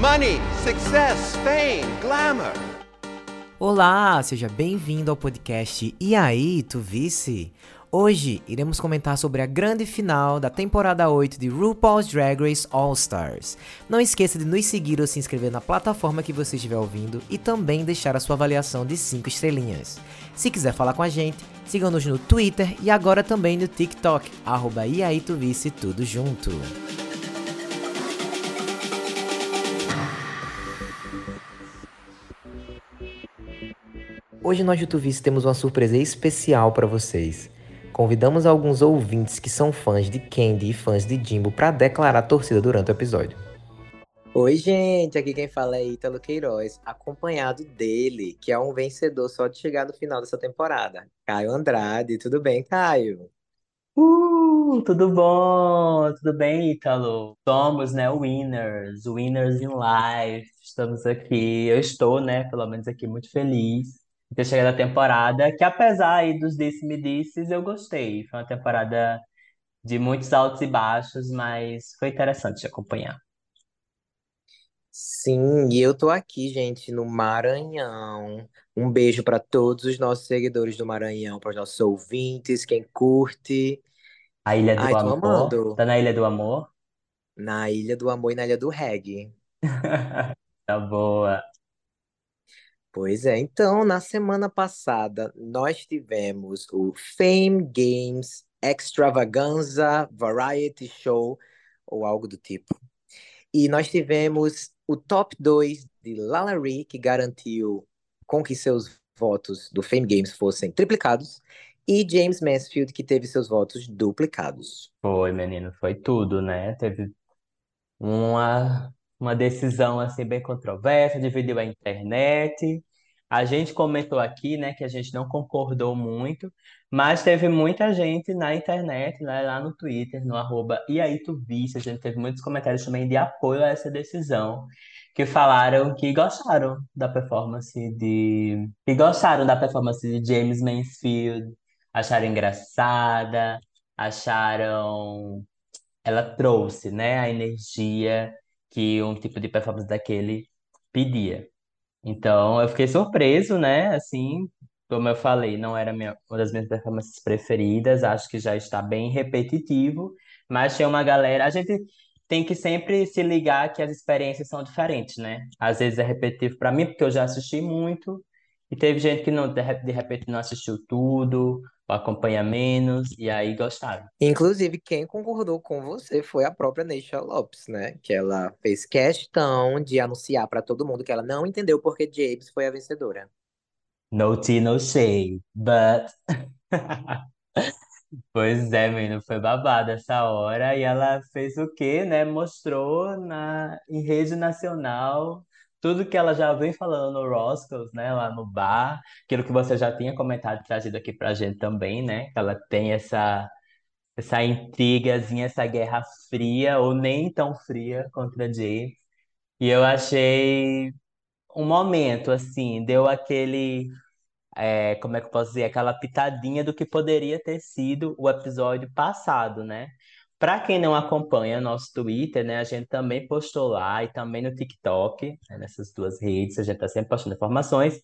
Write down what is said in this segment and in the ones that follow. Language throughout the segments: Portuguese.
Money, success, fame, glamour. Olá, seja bem-vindo ao podcast E aí, tu vice? Hoje iremos comentar sobre a grande final da temporada 8 de RuPaul's Drag Race All Stars. Não esqueça de nos seguir ou se inscrever na plataforma que você estiver ouvindo e também deixar a sua avaliação de 5 estrelinhas. Se quiser falar com a gente, siga-nos no Twitter e agora também no TikTok, arroba tu tudo junto. Hoje nós do Tuvice temos uma surpresa especial para vocês. Convidamos alguns ouvintes que são fãs de Candy e fãs de Jimbo para declarar torcida durante o episódio. Oi, gente, aqui quem fala é Ítalo Queiroz, acompanhado dele, que é um vencedor só de chegar no final dessa temporada. Caio Andrade, tudo bem, Caio? Uh, tudo bom? Tudo bem, Ítalo? Somos, né, winners, winners in life. Estamos aqui, eu estou, né, pelo menos aqui muito feliz ter chegado a temporada, que apesar aí dos disse-me-disses, eu gostei. Foi uma temporada de muitos altos e baixos, mas foi interessante de acompanhar. Sim, e eu tô aqui, gente, no Maranhão. Um beijo para todos os nossos seguidores do Maranhão, para os nossos ouvintes, quem curte. A Ilha do Ai, tô Amor. amando. Tá na Ilha do Amor? Na Ilha do Amor e na Ilha do Reggae. Tá boa. Pois é, então, na semana passada, nós tivemos o Fame Games Extravaganza Variety Show, ou algo do tipo. E nós tivemos o top 2 de Lalaurie, que garantiu com que seus votos do Fame Games fossem triplicados, e James Mansfield, que teve seus votos duplicados. Foi, menino, foi tudo, né? Teve uma, uma decisão assim bem controversa, dividiu a internet. A gente comentou aqui, né, que a gente não concordou muito, mas teve muita gente na internet, né, lá no Twitter, no arroba e aí tu viste, a gente teve muitos comentários também de apoio a essa decisão, que falaram que gostaram da performance de, que gostaram da performance de James Mansfield, acharam engraçada, acharam ela trouxe, né, a energia que um tipo de performance daquele pedia. Então, eu fiquei surpreso, né? Assim, como eu falei, não era minha- uma das minhas performances preferidas, acho que já está bem repetitivo, mas tinha uma galera. A gente tem que sempre se ligar que as experiências são diferentes, né? Às vezes é repetitivo para mim, porque eu já assisti muito, e teve gente que não, de re- de repente não assistiu tudo, acompanha menos, e aí gostaram. Inclusive, quem concordou com você foi a própria Neisha Lopes, né? Que ela fez questão de anunciar para todo mundo que ela não entendeu porque James foi a vencedora. No tea, no shade, but. Pois é, menino, foi babado essa hora. E ela fez o quê, né? Mostrou na, em rede nacional tudo que ela já vem falando no Roscoe's, né? Lá no bar. Aquilo que você já tinha comentado, trazido aqui pra gente também, né? Que ela tem essa, essa intrigazinha, essa guerra fria, ou nem tão fria, contra Jay. E eu achei um momento, assim, deu aquele é, como é que eu posso dizer, aquela pitadinha do que poderia ter sido o episódio passado, né? Para quem não acompanha nosso Twitter, né, a gente também postou lá e também no TikTok, né, nessas duas redes, a gente está sempre postando informações,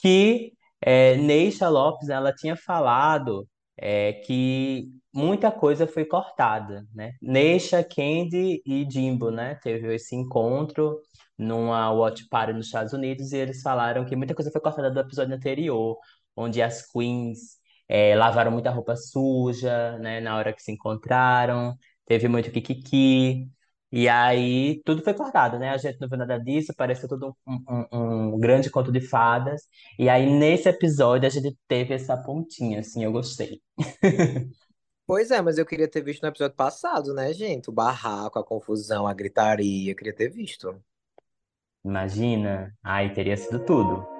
que é, Neisha Lopes, ela tinha falado é, que muita coisa foi cortada, né? Neisha, Candy e Jimbo, né? Teve esse encontro numa watch party nos Estados Unidos e eles falaram que muita coisa foi cortada do episódio anterior, onde as queens é, lavaram muita roupa suja, né? Na hora que se encontraram, teve muito kikiki. E aí tudo foi cortado, né? A gente não viu nada disso, pareceu tudo um, um, um grande conto de fadas. E aí nesse episódio a gente teve essa pontinha, assim, eu gostei. Pois é, mas eu queria ter visto no episódio passado, né, gente? O barraco, a confusão, a gritaria, eu queria ter visto. Imagina, ai, teria sido tudo.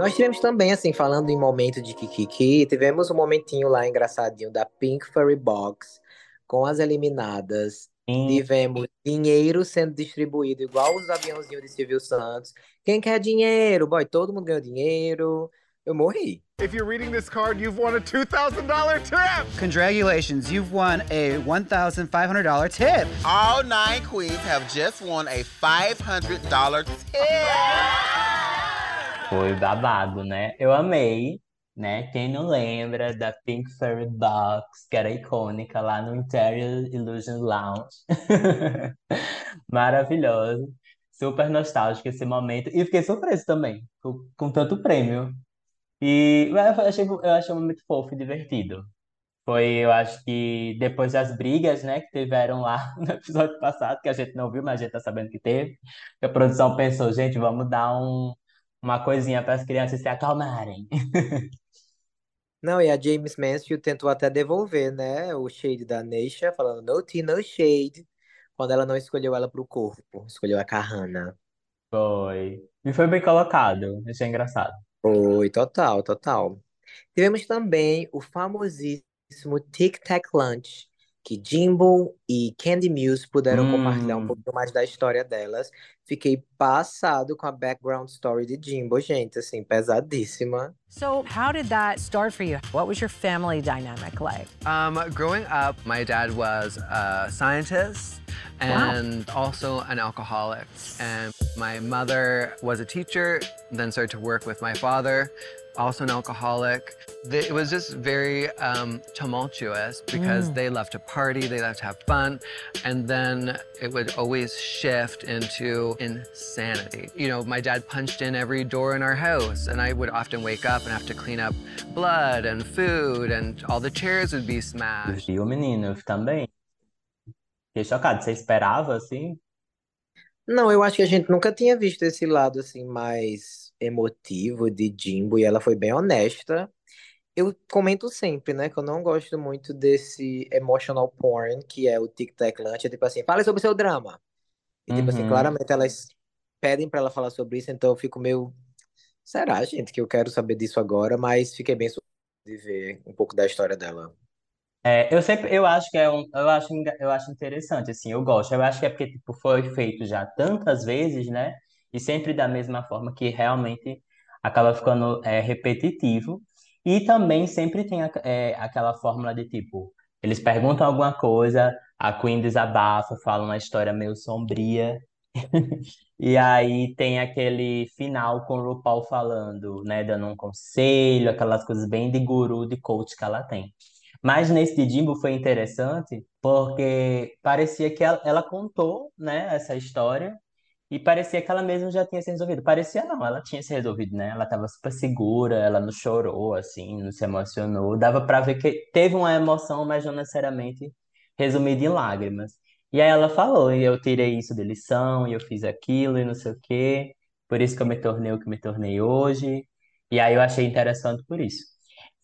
Nós tivemos também, assim, falando em momento de Kikiki, tivemos um momentinho lá engraçadinho da Pink Furry Box com as eliminadas. Sim, Tivemos dinheiro sendo distribuído igual os aviãozinhos de Silvio Santos. Quem quer dinheiro? Boy, todo mundo ganhou dinheiro. eu morri. If you're reading this card, you've won a $2,000 tip! Congratulations, you've won a $1,500 tip. All nine queens have just won a $500 tip! Foi babado, né? Eu amei, né? Quem não lembra da Pink Fairy Box, que era icônica lá no Interior Illusion Lounge. Maravilhoso. Super nostálgico esse momento. E fiquei surpreso também, com, com tanto prêmio. E eu achei, eu achei muito fofo e divertido. Foi, eu acho que depois das brigas, né, que tiveram lá no episódio passado, que a gente não viu, mas a gente tá sabendo que teve, que a produção pensou, gente, vamos dar um, uma coisinha para as crianças se acalmarem. Não, e a James Mansfield tentou até devolver, né, o shade da Neisha, falando no tea, no shade, quando ela não escolheu ela pro corpo, escolheu a Kahana. Foi. E foi bem colocado, achei engraçado. Foi, total, total. Tivemos também o famosíssimo Tic Tac Lunch, que Jimbo e Candy Muse puderam compartilhar um Hum, pouco mais da história delas. Fiquei passado com a background story de Jimbo, gente, assim, pesadíssima. So, how did that start for you? What was your family dynamic like? Um, growing up, my dad was a scientist and also an alcoholic. And my mother was a teacher, then started to work with my father, also an alcoholic. It was just very um, tumultuous because they loved to party, they loved to have fun, and then it would always shift into insanity. You know, my dad punched in every door in our house, and I would often wake up and have to clean up blood and food, and all the chairs would be smashed. E o menino também. Fiquei chocado. Você esperava, assim? Não, eu acho que a gente nunca tinha visto esse lado, assim, mais emotivo de Jimbo, e ela foi bem honesta. Eu comento sempre, né, que eu não gosto muito desse emotional porn, que é o Tic Tac Lunch, é tipo assim, fale sobre o seu drama. E tipo assim, Uhum. claramente elas pedem pra ela falar sobre isso, então eu fico meio, será, gente, que eu quero saber disso agora, mas fiquei bem surpreso de ver um pouco da história dela. É, eu sempre, eu acho que é um, eu acho, eu acho interessante, assim, eu gosto. Eu acho que é porque, tipo, foi feito já tantas vezes, né? E sempre da mesma forma que realmente acaba ficando é, repetitivo. E também sempre tem a- é, aquela fórmula de, tipo, eles perguntam alguma coisa, a Queen desabafa, fala uma história meio sombria, e aí tem aquele final com o RuPaul falando, né, dando um conselho, aquelas coisas bem de guru, de coach que ela tem. Mas nesse de Jimbo foi interessante porque parecia que ela, ela contou, né, essa história e parecia que ela mesma já tinha se resolvido. Parecia não, ela tinha se resolvido, né? Ela estava super segura, ela não chorou assim, não se emocionou. Dava para ver que teve uma emoção, mas não necessariamente resumida em lágrimas. E aí ela falou, e eu tirei isso de lição, e eu fiz aquilo e não sei o quê. Por isso que eu me tornei o que me tornei hoje. E aí eu achei interessante por isso.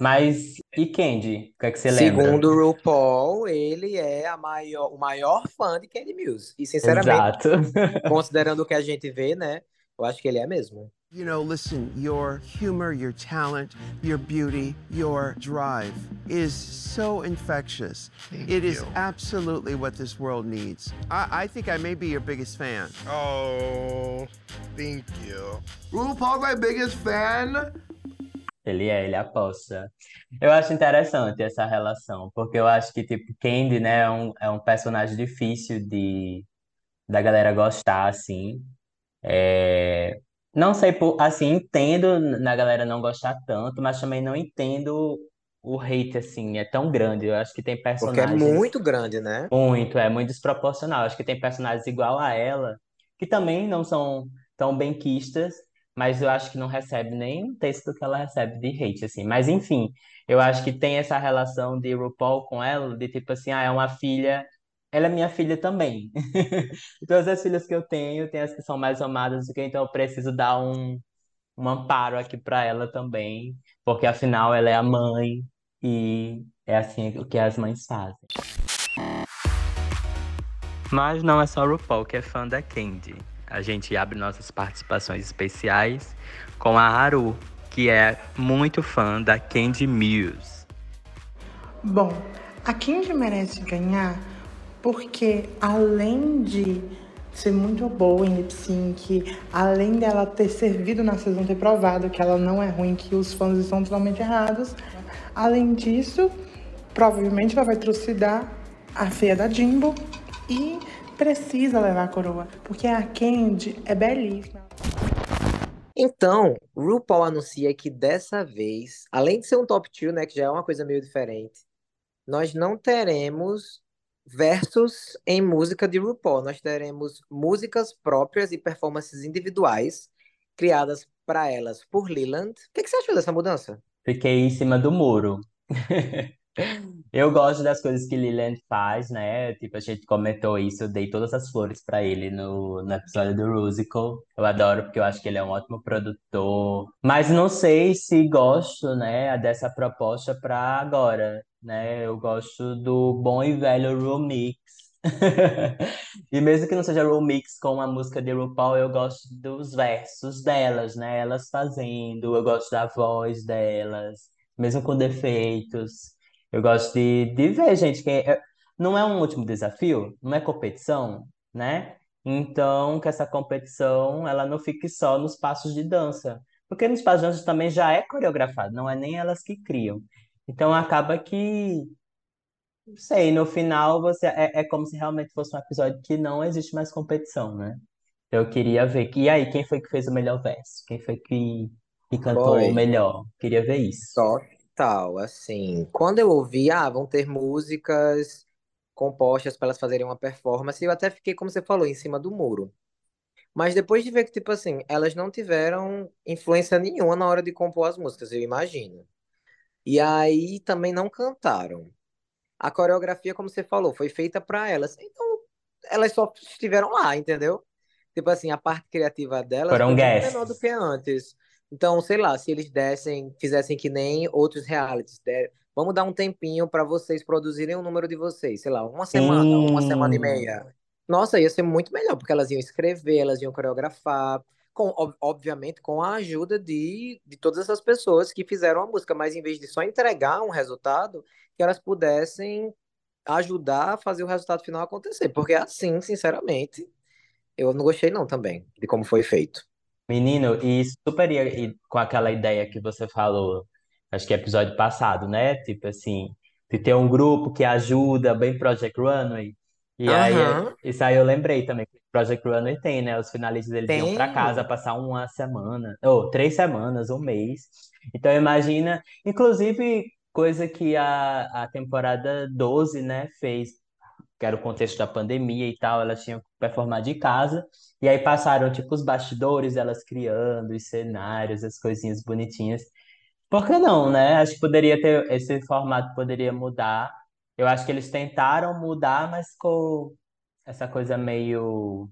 Mas e Candy? O que é que você lembra? Segundo o RuPaul, ele é a maior, o maior fã de Candy Muse. E, sinceramente, Exato. considerando o que a gente vê, né, eu acho que ele é mesmo. You know, listen, your humor, your talent, your beauty, your drive is so infectious. It is absolutely what this world needs. I, I think I may be your biggest fan. Oh, thank you. RuPaul's my biggest fan. Ele é, ele aposta. Eu acho interessante essa relação, porque eu acho que, tipo, Candy, né, é um, é um personagem difícil de da galera gostar, assim. É, Não sei, por, assim, entendo na galera não gostar tanto, mas também não entendo o hate, assim, é tão grande. Eu acho que tem Porque é personagens muito grande, né? muito, é muito desproporcional. Acho que tem personagens igual a ela, que também não são tão benquistas, mas eu acho que não recebe nem um texto que ela recebe de hate, assim. Mas enfim, eu acho que tem essa relação de RuPaul com ela, de tipo assim, ah, é uma filha, ela é minha filha também. Todas as filhas que eu tenho, tem as que são mais amadas do que, então eu preciso dar um, um amparo aqui pra ela também, porque afinal ela é a mãe e é assim o que as mães fazem. Mas não é só RuPaul que é fã da Candy. A gente abre nossas participações especiais com a Haru, que é muito fã da Candy Muse. Bom, a Candy merece ganhar porque, além de ser muito boa em lip sync, além dela ter servido na season, ter provado que ela não é ruim, que os fãs estão totalmente errados. Além disso, provavelmente ela vai trucidar a feia da Jimbo e precisa levar a coroa, porque a Candy é belíssima. Então, RuPaul anuncia que dessa vez, além de ser um top 2, né, que já é uma coisa meio diferente, nós não teremos versos em música de RuPaul. Nós teremos músicas próprias e performances individuais criadas para elas por Leland. O que, que você achou dessa mudança? Fiquei em cima do muro. Eu gosto das coisas que Leland faz, né? Tipo, a gente comentou isso, eu dei todas as flores pra ele no, no episódio do Rusical. Eu adoro porque eu acho que ele é um ótimo produtor. Mas não sei se gosto, né, dessa proposta pra agora, né? Eu gosto do bom e velho remix. E mesmo que não seja remix com a música de RuPaul, eu gosto dos versos delas, né? Elas fazendo, eu gosto da voz delas, mesmo com defeitos. Eu gosto de, de ver, gente, que é- não é um último desafio, não é competição, né? Então, que essa competição, ela não fique só nos passos de dança. Porque nos passos de dança também já é coreografado, não é nem elas que criam. Então, acaba que, não sei, no final você é, é como se realmente fosse um episódio que não existe mais competição, né? Eu queria ver. E aí, quem foi que fez o melhor verso? Quem foi que, que cantou Foi. melhor? Queria ver isso. Total, assim. Quando eu ouvi, ah, vão ter músicas compostas para elas fazerem uma performance, eu até fiquei, como você falou, em cima do muro. Mas depois de ver que, tipo assim, elas não tiveram influência nenhuma na hora de compor as músicas, eu imagino. E aí também não cantaram. A coreografia, como você falou, foi feita para elas. Então, elas só estiveram lá, entendeu? Tipo assim, a parte criativa delas Foram foi guests. menor do que antes. Então, sei lá, se eles dessem, fizessem que nem outros realities, der- vamos dar um tempinho para vocês produzirem o número de vocês, sei lá, uma semana, uma semana e meia. Nossa, ia ser muito melhor, porque elas iam escrever, elas iam coreografar, com, ob- obviamente, com a ajuda de, de todas essas pessoas que fizeram a música, mas em vez de só entregar um resultado, que elas pudessem ajudar a fazer o resultado final acontecer. Porque assim, sinceramente, eu não gostei não também de como foi feito. Menino, e super ia e com aquela ideia que você falou, acho que é episódio passado, né? Tipo assim, de ter um grupo que ajuda, bem Project Runway. E aí, Aham. isso aí eu lembrei também, que Project Runway tem, né? Os finalistas eles iam pra casa Tem. passar uma semana, ou três semanas, um mês. Então imagina, inclusive, coisa que a, a temporada 12, né, fez que era o contexto da pandemia e tal, elas tinham que performar de casa, e aí passaram, tipo, os bastidores, elas criando os cenários, as coisinhas bonitinhas. Por que não, né? Acho que poderia ter, esse formato poderia mudar. Eu acho que eles tentaram mudar, mas ficou essa coisa meio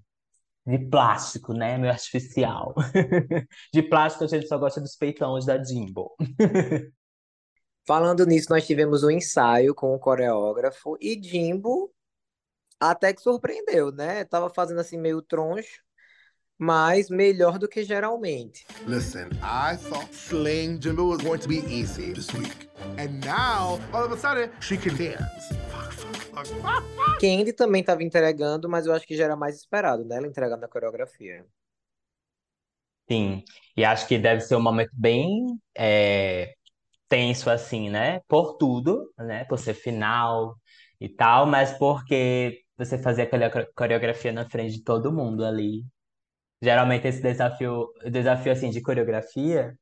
de plástico, né? Meio artificial. De plástico a gente só gosta dos peitões da Jimbo. Falando nisso, nós tivemos um ensaio com o coreógrafo e Jimbo até que surpreendeu, né? Tava fazendo assim meio troncho, mas melhor do que geralmente. Listen, I thought slaying Jimbo was going to be easy this week. And now, all of a sudden, she can dance. Candy também estava entregando, mas eu acho que já era mais esperado, né? Ela entregando a coreografia. Sim, e acho que deve ser um momento bem é, tenso, assim, né? Por tudo, né? Por ser final e tal, mas porque você fazia aquela core- coreografia na frente de todo mundo ali. Geralmente esse desafio, desafio assim de coreografia,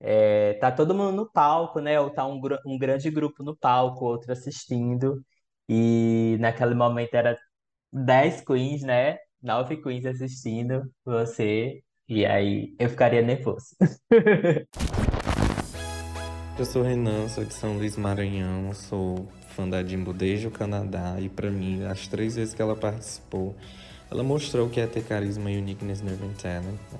é, tá todo mundo no palco, né? Ou tá um, um grande grupo no palco, outro assistindo. E naquele momento era 10 queens, né? Nove queens assistindo você. E aí eu ficaria nervoso. Eu sou Renan, sou de São Luís Maranhão, sou da Jimbo desde o Canadá e pra mim, as três vezes que ela participou, ela mostrou o que é ter carisma e uniqueness no Event Talent. Né?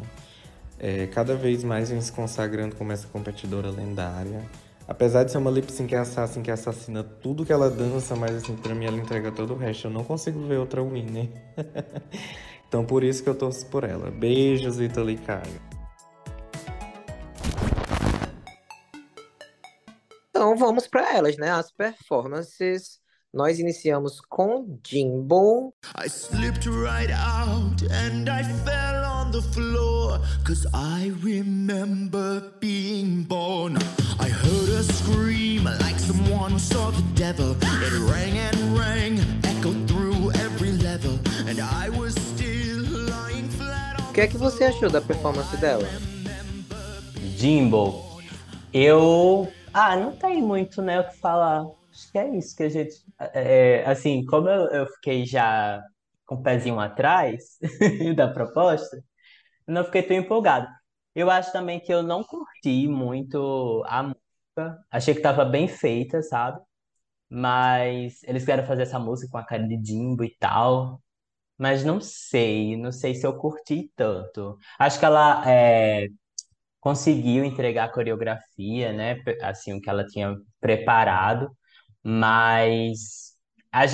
É, cada vez mais vem se consagrando como essa competidora lendária. Apesar de ser uma lip sync assassin que assassina tudo que ela dança, mas assim, pra mim ela entrega todo o resto. Eu não consigo ver outra winner. então por isso que eu torço por ela. Beijos, Ítalo e Caio. Então vamos para elas, né? As performances Nós iniciamos com Jimbo. I slipped right out and I fell on the floor. Cause I remember being born. I heard a scream like someone saw the devil. It rang and rang, echoed through every level. And I was still lying flat O que é que você achou da performance dela? Jimbo, eu. Ah, não tem muito, né, o que falar. Acho que é isso que a gente. é, assim, como eu, eu fiquei já com o pezinho atrás da proposta, não fiquei tão empolgado. Eu acho também que eu não curti muito a música. Achei que tava bem feita, sabe? Mas eles querem fazer essa música com a cara de Jimbo e tal. Mas não sei, não sei se eu curti tanto. Acho que ela é, conseguiu entregar a coreografia, né? Assim, o que ela tinha preparado, mas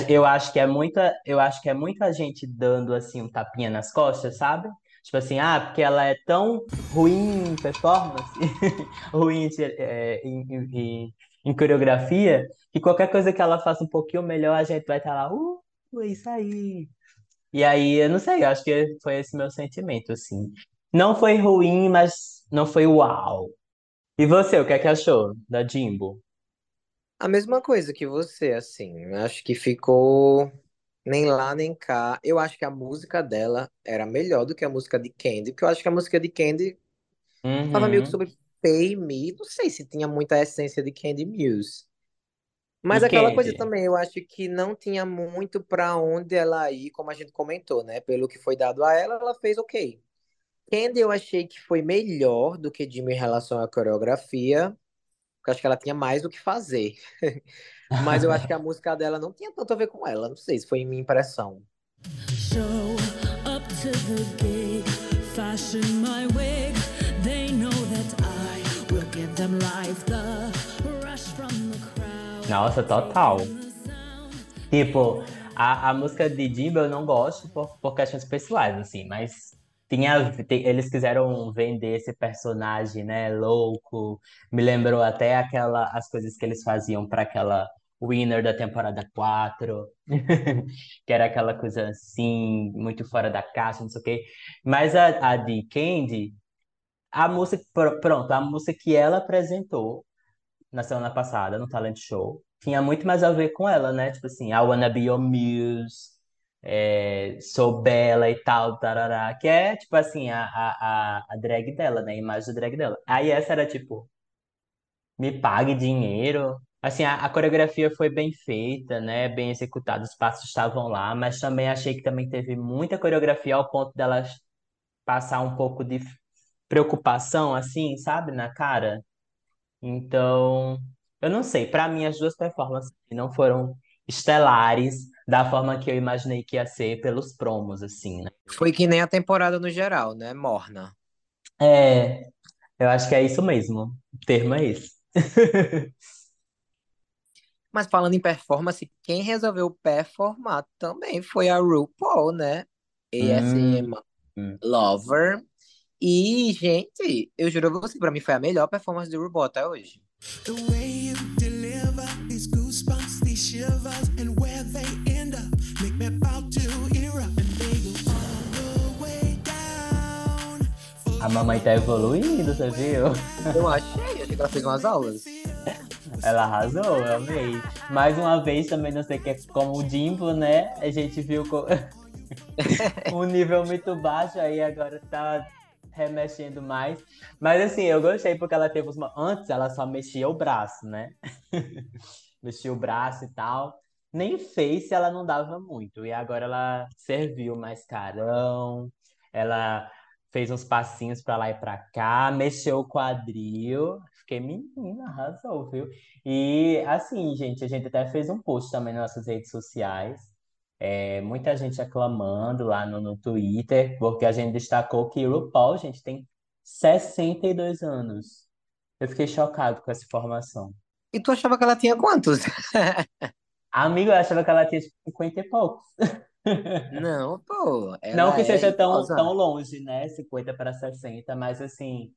eu acho que é muita, eu acho que é muita gente dando assim um tapinha nas costas, sabe? Tipo assim, ah, porque ela é tão ruim em performance, ruim é, em, em- em- coreografia, que qualquer coisa que ela faça um pouquinho melhor, a gente vai estar lá, uh, é isso aí. E aí, eu não sei, eu acho que foi esse meu sentimento, assim. Não foi ruim, mas não foi uau. E você, o que é que achou da Jimbo? A mesma coisa que você, assim. Acho que ficou nem lá nem cá. Eu acho que a música dela era melhor do que a música de Candy, porque eu acho que a música de Candy falava meio que Uhum. sobre Pay Me. Não sei se tinha muita essência de Candy Muse. Mas E aquela coisa também, eu acho que não tinha muito pra onde ela ir, como a gente comentou, né? Pelo que foi dado a ela, ela fez ok. Candy eu achei que foi melhor do que Jimmy em relação à coreografia, porque acho que ela tinha mais o que fazer. Mas eu acho que a música dela não tinha tanto a ver com ela, não sei se foi minha impressão. Show up to the gig, fashion my wig. They know that I will give them life. The rush from the crowd. Nossa, total. Tipo, a, a música de Jimbo eu não gosto por, por questões pessoais, assim, mas tinha, tem- eles quiseram vender esse personagem, né, louco. Me lembrou até aquela, as coisas que eles faziam para aquela winner da temporada 4, que era aquela coisa assim, muito fora da caixa, não sei o quê. Mas a, a de Candy, a música, pr- pronto, a música que ela apresentou na semana passada, no Talent Show, tinha muito mais a ver com ela, né? Tipo assim, I Wanna Be Your Muse, é, Sou Bela e tal, tarará, que é, tipo assim, a, a, a, drag dela, né? A imagem da drag dela. Aí essa era, tipo, me pague dinheiro. Assim, a, a coreografia foi bem feita, né? Bem executada, os passos estavam lá, mas também achei que também teve muita coreografia ao ponto delas passar um pouco de preocupação, assim, sabe, na cara. Então, eu não sei, pra mim as duas performances não foram estelares da forma que eu imaginei que ia ser pelos promos, assim, né? Foi que nem a temporada no geral, né? Morna. É, eu acho que é isso mesmo. O termo é esse. Mas falando em performance, quem resolveu performar também foi a RuPaul, né? ASM Hum. Lover. E, gente, eu juro a você, pra mim foi a melhor performance do RuPaul até hoje. The way you A mamãe tá evoluindo, você viu? Eu achei, achei que ela fez umas aulas. Ela arrasou, eu amei. Mais uma vez também, não sei o que, como o Jimbo, né? A gente viu co- um nível muito baixo, aí agora tá remexendo mais. Mas assim, eu gostei porque ela teve mo- Antes ela só mexia o braço, né? Mexia o braço e tal. Nem fez se ela não dava muito. E agora ela serviu mais carão. Ela fez uns passinhos pra lá e pra cá, mexeu o quadril. Fiquei, menina, arrasou, viu? E assim, gente, a gente até fez um post também nas nossas redes sociais. É, muita gente aclamando lá no, no Twitter, porque a gente destacou que o RuPaul, gente, tem 62 anos. Eu fiquei chocado com essa informação. E tu achava que ela tinha quantos? Amigo, eu achava que ela tinha tipo, 50 e poucos. Não, pô. Não que é seja tão, idosa. tão longe, né? 50 para 60, mas assim,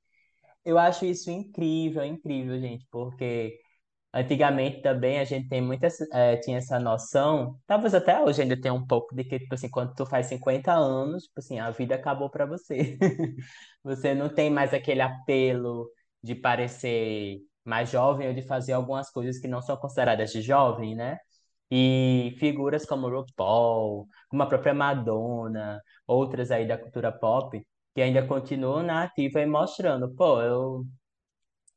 eu acho isso incrível, incrível, gente, porque Antigamente também a gente tem muita, eh, tinha essa noção, talvez até hoje ainda tem um pouco de que, tipo assim, quando tu faz 50 anos, tipo assim, a vida acabou pra você. Você não tem mais aquele apelo de parecer mais jovem ou de fazer algumas coisas que não são consideradas de jovem, né? E figuras como RuPaul, como a própria Madonna, outras aí da cultura pop, que ainda continuam na ativa e mostrando, pô, eu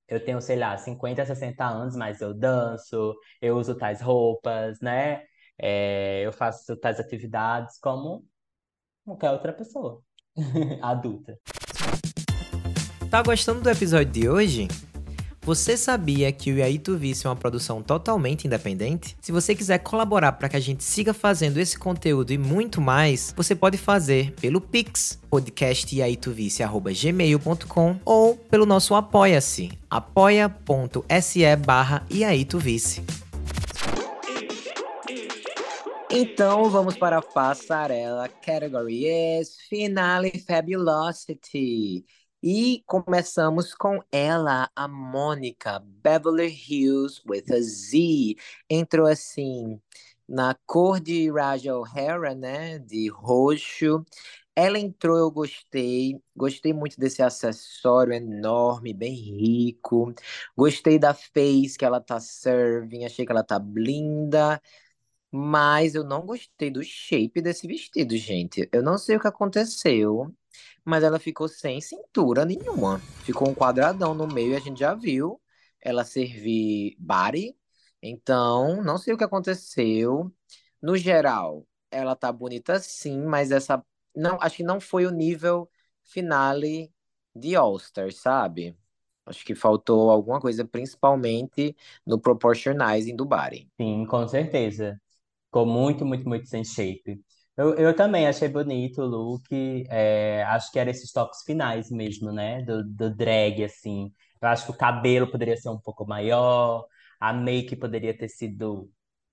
eu tenho, sei lá, 50, 60 anos, mas eu danço, eu uso tais roupas, né? É, eu faço tais atividades como qualquer outra pessoa adulta. Tá gostando do episódio de hoje? Você sabia que o E aí Tu Visse é uma produção totalmente independente? Se você quiser colaborar para que a gente siga fazendo esse conteúdo e muito mais, você pode fazer pelo Pix, podcastiaituvice.gmail.com ou pelo nosso Apoia-se, apoia.se barra Vice. Então vamos para a passarela. Category is Finale Fabulosity. E começamos com ela, a Mônica, Beverly Hills with a Z. Entrou assim na cor de Raja O'Hara, né? De roxo. Ela entrou, eu gostei. Gostei muito desse acessório enorme, bem rico. Gostei da face que ela tá serving. Achei que ela tá blinda. Mas eu não gostei do shape desse vestido, gente. Eu não sei o que aconteceu mas ela ficou sem cintura nenhuma. Ficou um quadradão no meio, a gente já viu ela servir body. Então, não sei o que aconteceu. No geral, ela tá bonita sim, mas essa não, acho que não foi o nível finale de All-Star, sabe? Acho que faltou alguma coisa, principalmente no proportionizing do body. Sim, com certeza. Ficou muito, muito, muito sem shape. Eu, eu também achei bonito o look. é, acho que eram esses toques finais mesmo, né? Do, do drag, assim. Eu acho que o cabelo poderia ser um pouco maior, a make poderia ter sido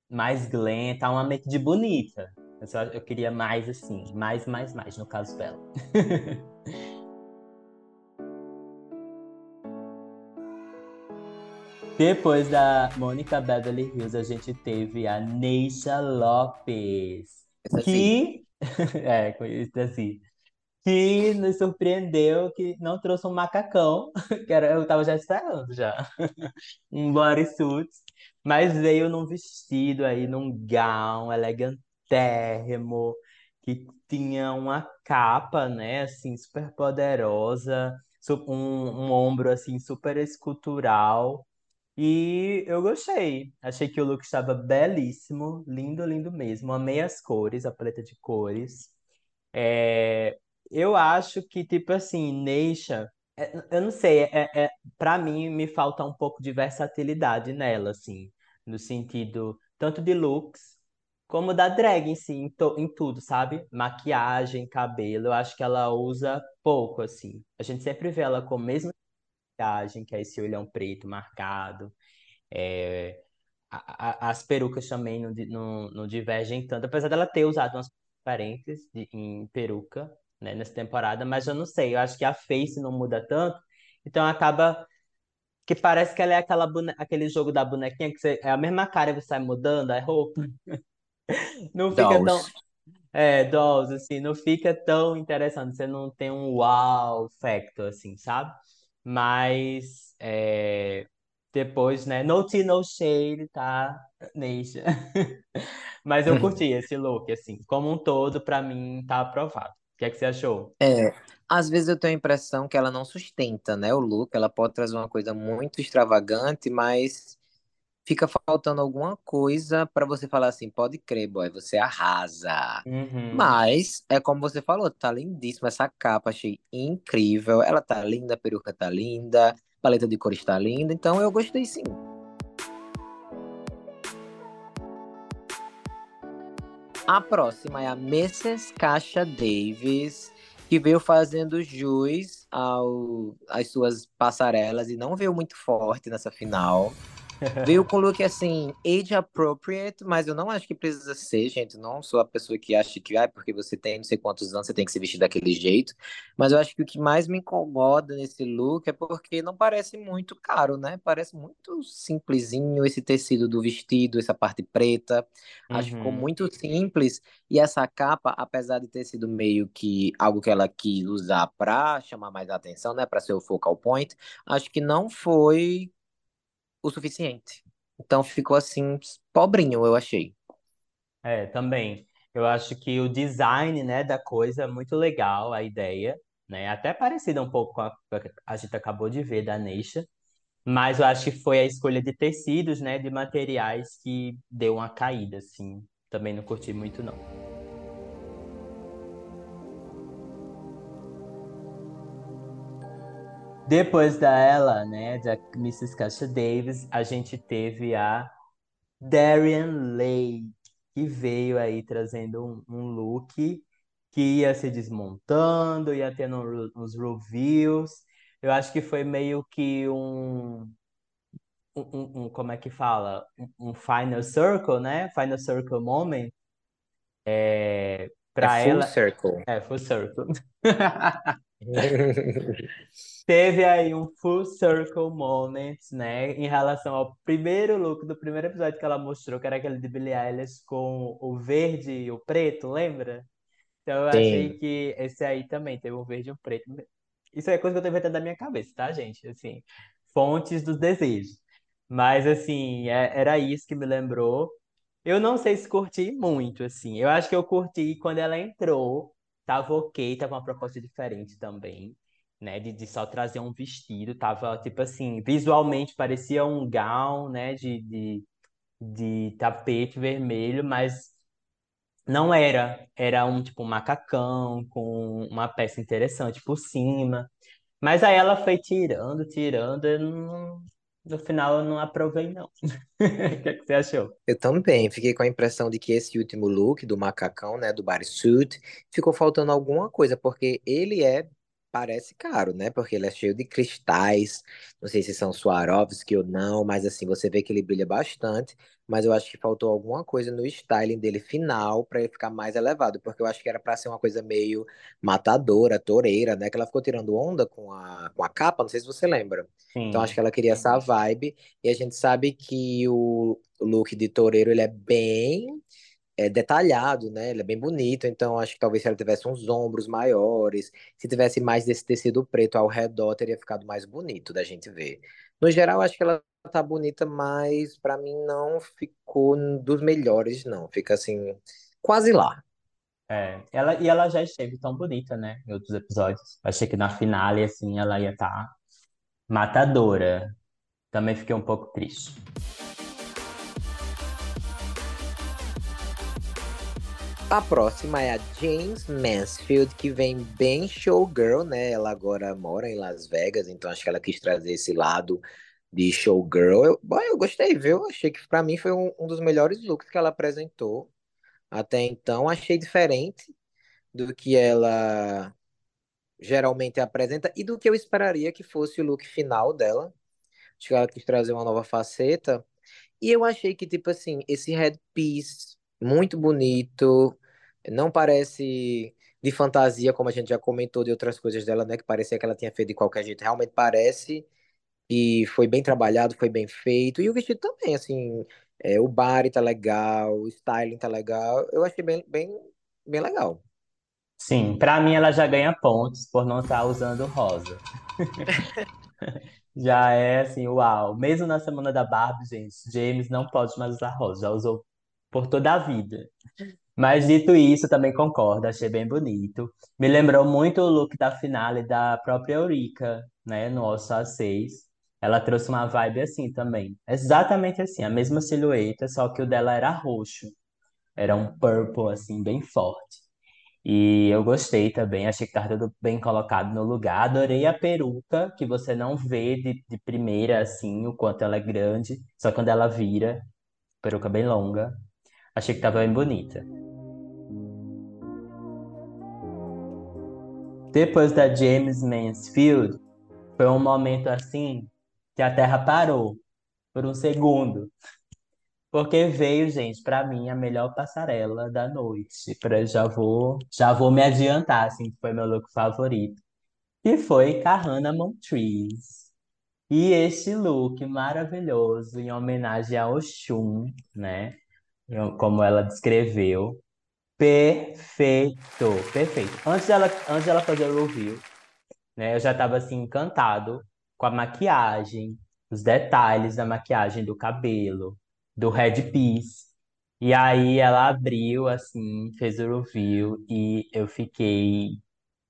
mais glam, tá uma make de bonita. Eu, só, eu queria mais assim, mais, mais, mais, no caso dela. Depois da Mônica Beverly Hills, a gente teve a Neisha Lopes. Essa que é, conhecido assim, que nos surpreendeu que não trouxe um macacão, que era, eu tava já esperando já, um bodysuit, mas veio num vestido aí, num gown elegantérrimo, que tinha uma capa, né, assim, super poderosa, um, um ombro, assim, super escultural, e eu gostei. Achei que o look estava belíssimo, lindo, lindo mesmo. Amei as cores, a paleta de cores. É, eu acho que, tipo assim, Neisha, é, eu não sei, é, é, para mim me falta um pouco de versatilidade nela, assim, no sentido tanto de looks como da drag em si, em, to- em tudo, sabe? Maquiagem, cabelo, eu acho que ela usa pouco, assim. A gente sempre vê ela com a mesma maquiagem, que é esse olhão preto marcado. É, a- a- as perucas também não, não, não divergem tanto, apesar dela ter usado umas diferentes de- em peruca, né, nessa temporada, mas eu não sei, eu acho que a face não muda tanto, então acaba que parece que ela é aquela bone- aquele jogo da bonequinha que você, é a mesma cara e você sai mudando a roupa, não fica tão, Dolls. é, dolls, assim, não fica tão interessante, você não tem um wow factor, assim, sabe? Mas, é, depois, né, no tea, no shade, tá, Neisha. Mas eu curti esse look, assim, como um todo, pra mim, tá aprovado. O que é que você achou? É, às vezes eu tenho a impressão que ela não sustenta, né, o look. Ela pode trazer uma coisa muito extravagante, mas fica faltando alguma coisa pra você falar assim, pode crer, boy, você arrasa. Uhum. Mas é como você falou, tá lindíssima essa capa, achei incrível. Ela tá linda, a peruca tá linda, a paleta de cores tá linda, então eu gostei sim. A próxima é a Mrs. Kasha Davis, que veio fazendo jus ao, às suas passarelas e não veio muito forte nessa final. Veio com look assim, age appropriate, mas eu não acho que precisa ser, gente. Não sou a pessoa que acha que, ah, porque você tem não sei quantos anos, você tem que se vestir daquele jeito. Mas eu acho que o que mais me incomoda nesse look é porque não parece muito caro, né? Parece muito simplesinho esse tecido do vestido, essa parte preta. Acho que ficou Uhum. muito simples. E essa capa, apesar de ter sido meio que algo que ela quis usar pra chamar mais atenção, né? Pra ser o focal point, acho que não foi o suficiente. Então ficou assim, pobrinho, eu achei. É, também. Eu acho que o design, né, da coisa é muito legal, a ideia, né? Até parecida um pouco com a que a gente acabou de ver da Neisha, mas eu acho que foi a escolha de tecidos, né, de materiais que deu uma caída, assim. Também não curti muito, não. Depois da ela, né, da Mrs. Kasha Davis, a gente teve a Darian Lake, que veio aí trazendo um, um look que ia se desmontando, ia tendo uns reviews. Eu acho que foi meio que um, um, um- como é que fala? Um, final circle, né? Final circle moment. É, É para full ela, circle. é full circle. Teve aí um full circle moment, né, em relação ao primeiro look do primeiro episódio que ela mostrou, que era aquele de Billie Eilish com o verde e o preto, lembra? Então eu achei Sim. que esse aí também teve um verde e um preto. Isso é coisa que eu tô inventando da minha cabeça, tá, gente? Assim, fontes dos desejos. Mas assim, é- era isso que me lembrou. Eu não sei se curti muito, assim. Eu acho que eu curti quando ela entrou, tava ok, tava uma proposta diferente também, né? De, de só trazer um vestido, tava tipo assim, visualmente parecia um gown, né? De, de, de tapete vermelho, mas não era. Era um tipo um macacão com uma peça interessante por cima. Mas aí ela foi tirando, tirando, eu não- no final eu não aprovei, não. O que é que você achou? Eu também fiquei com a impressão de que esse último look do macacão, né, do bodysuit, ficou faltando alguma coisa, porque ele é, parece caro, né, porque ele é cheio de cristais, não sei se são Swarovski ou não, mas assim, você vê que ele brilha bastante, mas eu acho que faltou alguma coisa no styling dele final para ele ficar mais elevado, porque eu acho que era para ser uma coisa meio matadora, toureira, né, que ela ficou tirando onda com a, com a capa, não sei se você lembra. Então acho Sim. que ela queria essa vibe, e a gente sabe que o o look de toureiro ele é bem é, detalhado, né? Ele é bem bonito, então acho que talvez se ela tivesse uns ombros maiores, se tivesse mais desse tecido preto ao redor, teria ficado mais bonito da gente ver. No geral, acho que ela tá bonita, mas pra mim não ficou dos melhores, não. Fica assim, quase lá. É, ela, e ela já esteve tão bonita, né, em outros episódios. Achei que na finale, assim, ela ia estar matadora. Também fiquei um pouco triste. A próxima é a James Mansfield, que vem bem showgirl, né? Ela agora mora em Las Vegas, então acho que ela quis trazer esse lado de showgirl. Eu, bom, eu gostei, viu? Achei que pra mim foi um, um dos melhores looks que ela apresentou. Até então, achei diferente do que ela geralmente apresenta e do que eu esperaria que fosse o look final dela. Acho que ela quis trazer uma nova faceta. E eu achei que, tipo assim, esse headpiece muito bonito, não parece de fantasia, como a gente já comentou de outras coisas dela, né? Que parecia que ela tinha feito de qualquer jeito. Realmente parece e foi bem trabalhado, foi bem feito. E o vestido também, assim, é, o body tá legal, o styling tá legal. Eu achei bem, bem, bem legal. Sim, pra mim ela já ganha pontos por não estar usando rosa. Já é assim, uau. Mesmo na semana da Barbie, gente, James não pode mais usar rosa, já usou por toda a vida. Mas dito isso, também concordo, achei bem bonito. Me lembrou muito o look da finale da própria Eurica, né, no All Star 6. Ela trouxe uma vibe assim também. Exatamente assim, a mesma silhueta, só que o dela era roxo. Era um purple, assim, bem forte. E eu gostei também, achei que estava tudo bem colocado no lugar. Adorei a peruca, que você não vê de, de primeira, assim, o quanto ela é grande. Só quando ela vira, peruca bem longa. Achei que estava bem bonita. Depois da James Mansfield, foi um momento assim que a Terra parou. por um segundo. Porque veio, gente, pra mim a melhor passarela da noite. Pra, já vou, já vou me adiantar, assim, que foi meu look favorito. Que foi Kahana Montrese. E este look maravilhoso, em homenagem a Oxum, né? Como ela descreveu. Perfeito, perfeito. Antes dela, antes dela fazer o review, né? Eu já tava assim encantado com a maquiagem, os detalhes da maquiagem do cabelo, do headpiece. E aí ela abriu assim, fez o review e eu fiquei,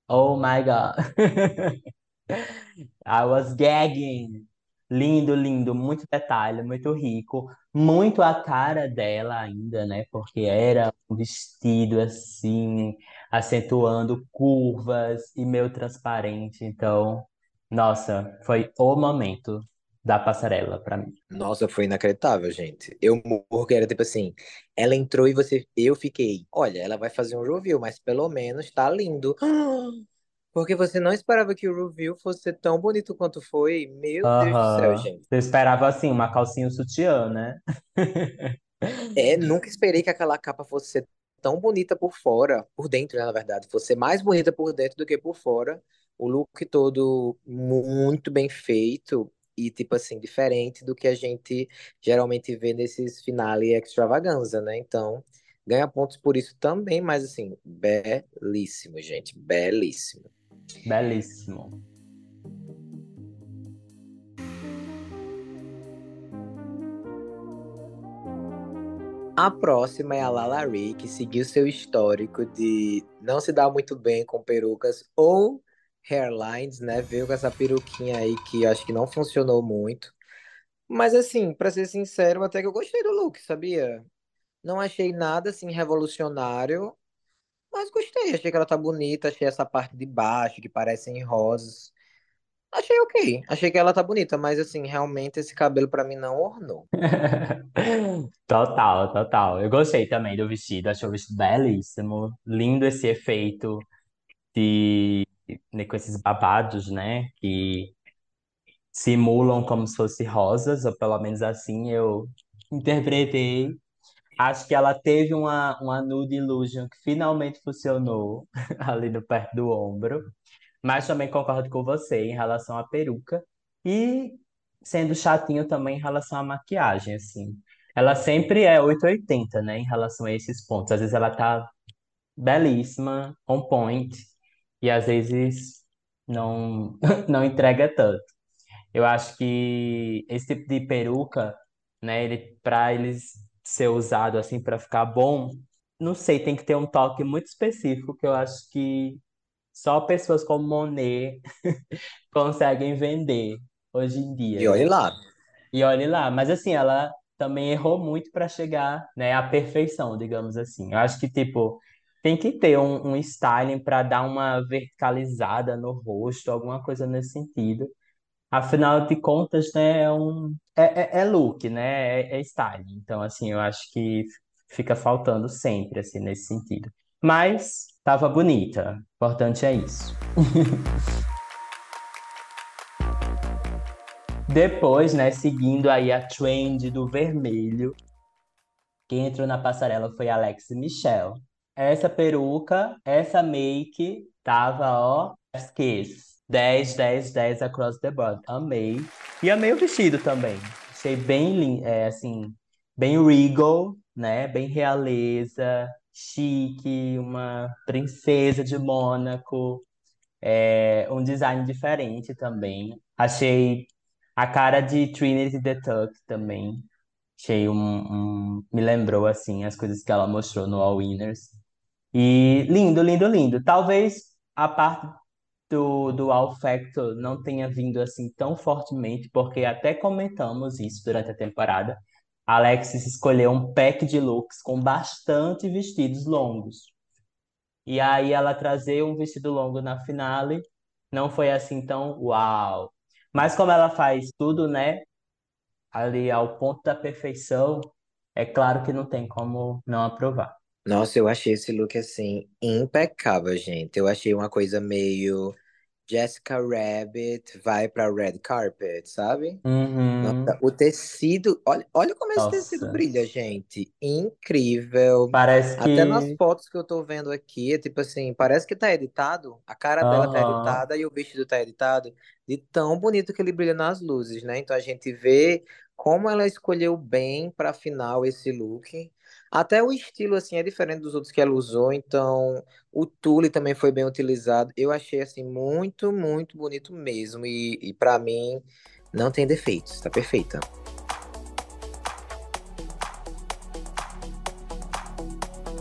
oh my God. I was gagging. Lindo, lindo, muito detalhe, muito rico, muito a cara dela ainda, né? Porque era um vestido assim, acentuando curvas e meio transparente. Então, nossa, foi o momento da passarela pra mim. Nossa, foi inacreditável, gente. Eu morro que era tipo assim, ela entrou e você, eu fiquei, olha, ela vai fazer um review, mas pelo menos tá lindo. Porque você não esperava que o review fosse tão bonito quanto foi. Meu Deus do céu, gente. Eu esperava assim, uma calcinha sutiã, né? É, nunca esperei que aquela capa fosse ser tão bonita por fora, por dentro, né, na verdade, fosse ser mais bonita por dentro do que por fora. O look todo muito bem feito e, tipo assim, diferente do que a gente geralmente vê nesses finale extravaganza, né? Então, ganha pontos por isso também, mas assim, belíssimo, gente, belíssimo. Belíssimo. A próxima é a Lalari, que seguiu seu histórico de não se dar muito bem com perucas ou hairlines, né? Veio com essa peruquinha aí que acho que não funcionou muito. Mas assim, pra ser sincero, até que eu gostei do look, sabia? Não achei nada assim revolucionário, mas gostei. Achei que ela tá bonita, achei essa parte de baixo que parecem rosas. Achei ok. Achei que ela tá bonita, mas assim, realmente esse cabelo pra mim não ornou. Total, total. Eu gostei também do vestido, achei o vestido belíssimo. Lindo esse efeito de, com esses babados, né? Que simulam como se fosse rosas, ou pelo menos assim eu interpretei. Acho que ela teve uma, uma nude illusion que finalmente funcionou ali no perto do ombro. Mas também concordo com você em relação à peruca. E sendo chatinho também em relação à maquiagem, assim. Ela sempre é 880, né, em relação a esses pontos. Às vezes ela tá belíssima, on point, e às vezes não, não entrega tanto. Eu acho que esse tipo de peruca, né, ele, para eles ser usado assim para ficar bom, não sei, tem que ter um toque muito específico que eu acho que só pessoas como Monet conseguem vender hoje em dia, E olhe lá. E olhe lá, mas assim, ela também errou muito para chegar, né, à perfeição, digamos assim. Eu acho que, tipo, tem que ter um, um styling para dar uma verticalizada no rosto, alguma coisa nesse sentido. Afinal de contas, né, é um é, é, é look, né? É, é styling. Então, assim, eu acho que fica faltando sempre, assim, nesse sentido. Mas tava bonita. O importante é isso. Depois, né, seguindo aí a trend do vermelho, quem entrou na passarela foi Alex Michel. Essa peruca, essa make, tava, ó, kiss. 10, 10, 10 across the board. Amei. E amei o vestido também. Achei bem, é, assim, bem regal, né? Bem realeza, chique, uma princesa de Mônaco. É, um design diferente também. Achei a cara de Trinity the Tuck também. Achei um, um- Me lembrou, assim, as coisas que ela mostrou no All Winners. E lindo, lindo, lindo. Talvez a parte do, do All Factor não tenha vindo assim tão fortemente, porque até comentamos isso durante a temporada. Alexis escolheu um pack de looks com bastante vestidos longos. E aí ela trazer um vestido longo na finale não foi assim tão uau. Mas como ela faz tudo, né, ali ao ponto da perfeição, é claro que não tem como não aprovar. Nossa, eu achei esse look assim impecável, gente. Eu achei uma coisa meio Jessica Rabbit vai pra red carpet, sabe? Uhum. Nossa, o tecido, olha, olha como esse tecido Nossa. brilha, gente. Incrível. Parece Até nas que. fotos que eu tô vendo aqui, é tipo assim, parece que tá editado. A cara dela tá editada e o vestido tá editado. De tão bonito que ele brilha nas luzes, né? Então a gente vê como ela escolheu bem pra final esse look. Até o estilo, assim, é diferente dos outros que ela usou. Então o tule também foi bem utilizado. Eu achei, assim, muito, muito bonito mesmo. E, e para mim, não tem defeitos. Tá perfeita.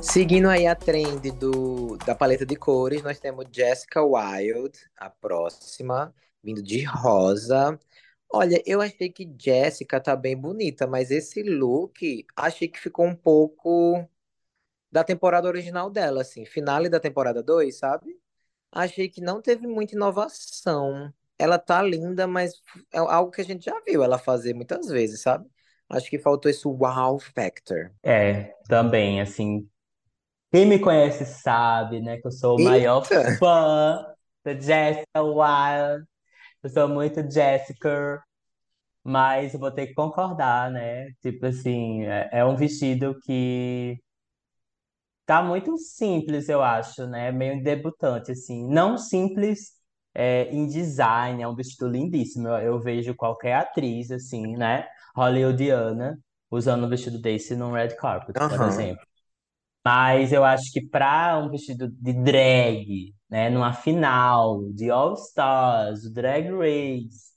Seguindo aí a trend do, da paleta de cores, nós temos Jessica Wilde, a próxima, vindo de rosa. Olha, eu achei que Jessica tá bem bonita, mas esse look, achei que ficou um pouco da temporada original dela, assim, finale da temporada 2, sabe? Achei que não teve muita inovação. Ela tá linda, mas é algo que a gente já viu ela fazer muitas vezes, sabe? Acho que faltou esse wow factor. É, também, assim. Quem me conhece sabe, né, que eu sou o maior Eita! fã da Jessica Wilde. Eu sou muito Jessica, mas eu vou ter que concordar, né? Tipo assim, é, é um vestido que tá muito simples, eu acho, né? Meio debutante, assim. Não simples é, em design, é um vestido lindíssimo. Eu, eu vejo qualquer atriz, assim, né? Hollywoodiana usando um vestido desse num red carpet, por Aham. exemplo. Mas eu acho que para um vestido de drag, né, numa final de All Stars, Drag Race,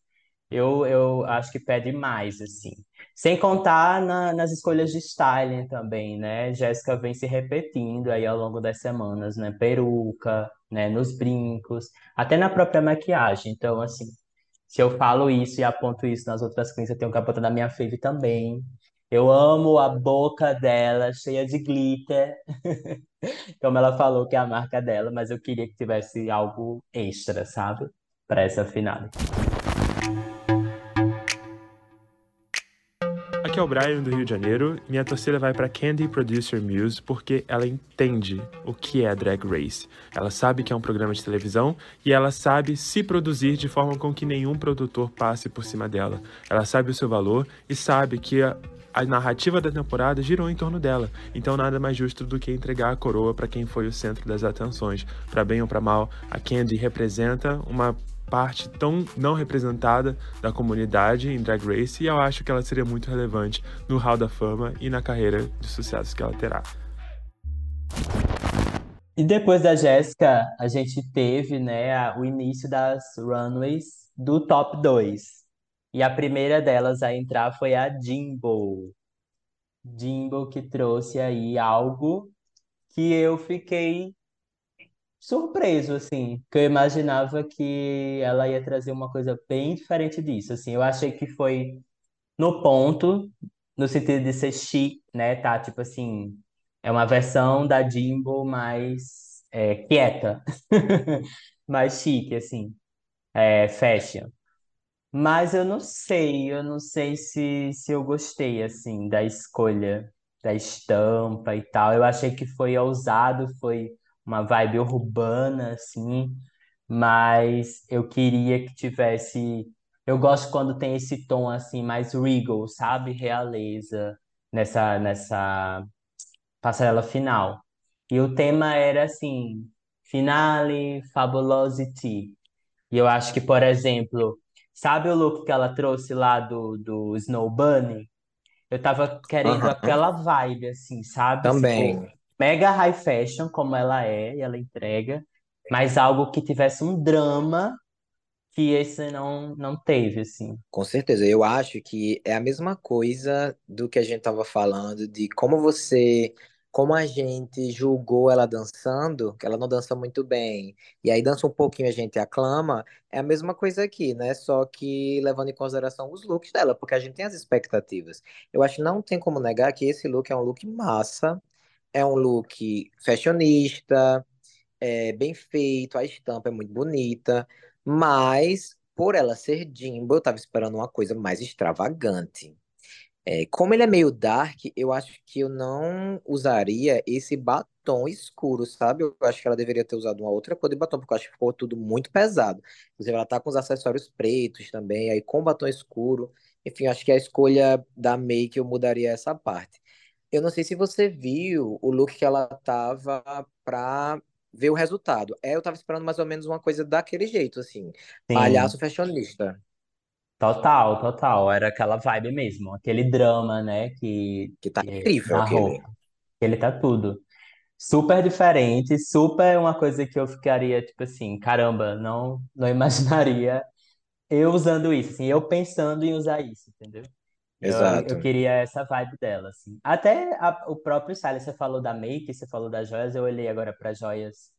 eu, eu acho que pede mais, assim. Sem contar na- nas escolhas de styling também, né? Jéssica vem se repetindo aí ao longo das semanas, né? Peruca, né? Nos brincos, até na própria maquiagem. Então, assim, se eu falo isso e aponto isso nas outras queens, eu tenho que apontar na minha fave também. Eu amo a boca dela, cheia de glitter. Como ela falou que é a marca dela, mas eu queria que tivesse algo extra, sabe? Para essa finale. Aqui é o Brian do Rio de Janeiro. Minha torcida vai para Candy Producer Muse porque ela entende o que é Drag Race. Ela sabe que é um programa de televisão e ela sabe se produzir de forma com que nenhum produtor passe por cima dela. Ela sabe o seu valor e sabe que a, narrativa da temporada girou em torno dela. Então nada mais justo do que entregar a coroa para quem foi o centro das atenções. Para bem ou para mal, a Candy representa uma parte tão não representada da comunidade em Drag Race e eu acho que ela seria muito relevante no Hall da Fama e na carreira de sucesso que ela terá. E depois da Jéssica, a gente teve, né, o início das runways do top 2. E a primeira delas a entrar foi a Jimbo. Jimbo que trouxe aí algo que eu fiquei surpreso, assim, porque eu imaginava que ela ia trazer uma coisa bem diferente disso, assim, eu achei que foi no ponto, no sentido de ser chique, né, tá, tipo assim, é uma versão da Jimbo mais é, quieta, mais chique, assim, é, fashion. Mas eu não sei, eu não sei se, se eu gostei, assim, da escolha da estampa e tal. Eu achei que foi ousado, foi uma vibe urbana, assim, mas eu queria que tivesse. Eu gosto quando tem esse tom, assim, mais regal, sabe? Realeza, nessa, nessa passarela final. E o tema era, assim, Finale Fabulosity. E eu acho que, por exemplo, sabe o look que ela trouxe lá do, do Snow Bunny? Eu tava querendo Aham. aquela vibe, assim, sabe? Tipo, Também. mega high fashion, como ela é, e ela entrega, mas algo que tivesse um drama que esse não, não teve, assim. Com certeza, eu acho que é a mesma coisa do que a gente estava falando, de como você, como a gente julgou ela dançando, que ela não dança muito bem, e aí dança um pouquinho a gente aclama, é a mesma coisa aqui, né? Só que levando em consideração os looks dela, porque a gente tem as expectativas. Eu acho que não tem como negar que esse look é um look massa, é um look fashionista, é bem feito, a estampa é muito bonita, mas por ela ser Jimbo, eu tava esperando uma coisa mais extravagante. É, como ele é meio dark, eu acho que eu não usaria esse batom escuro, sabe? Eu acho que ela deveria ter usado uma outra cor de batom, porque eu acho que ficou tudo muito pesado. Inclusive, ela tá com os acessórios pretos também, aí com batom escuro. Enfim, acho que a escolha da make eu mudaria essa parte. Eu não sei se você viu o look que ela tava pra ver o resultado. É, eu tava esperando mais ou menos uma coisa daquele jeito, assim. Sim, Palhaço fashionista. Total, total. Era aquela vibe mesmo, aquele drama, né? Que, Que tá que incrível aquele. Ele tá tudo. Super diferente, super uma coisa que eu ficaria tipo assim, caramba, não, não imaginaria eu usando isso, assim, eu pensando em usar isso, entendeu? Eu, eu Exato. queria essa vibe dela, assim. Até a- o próprio style, você falou da make, você falou das joias, eu olhei agora para joias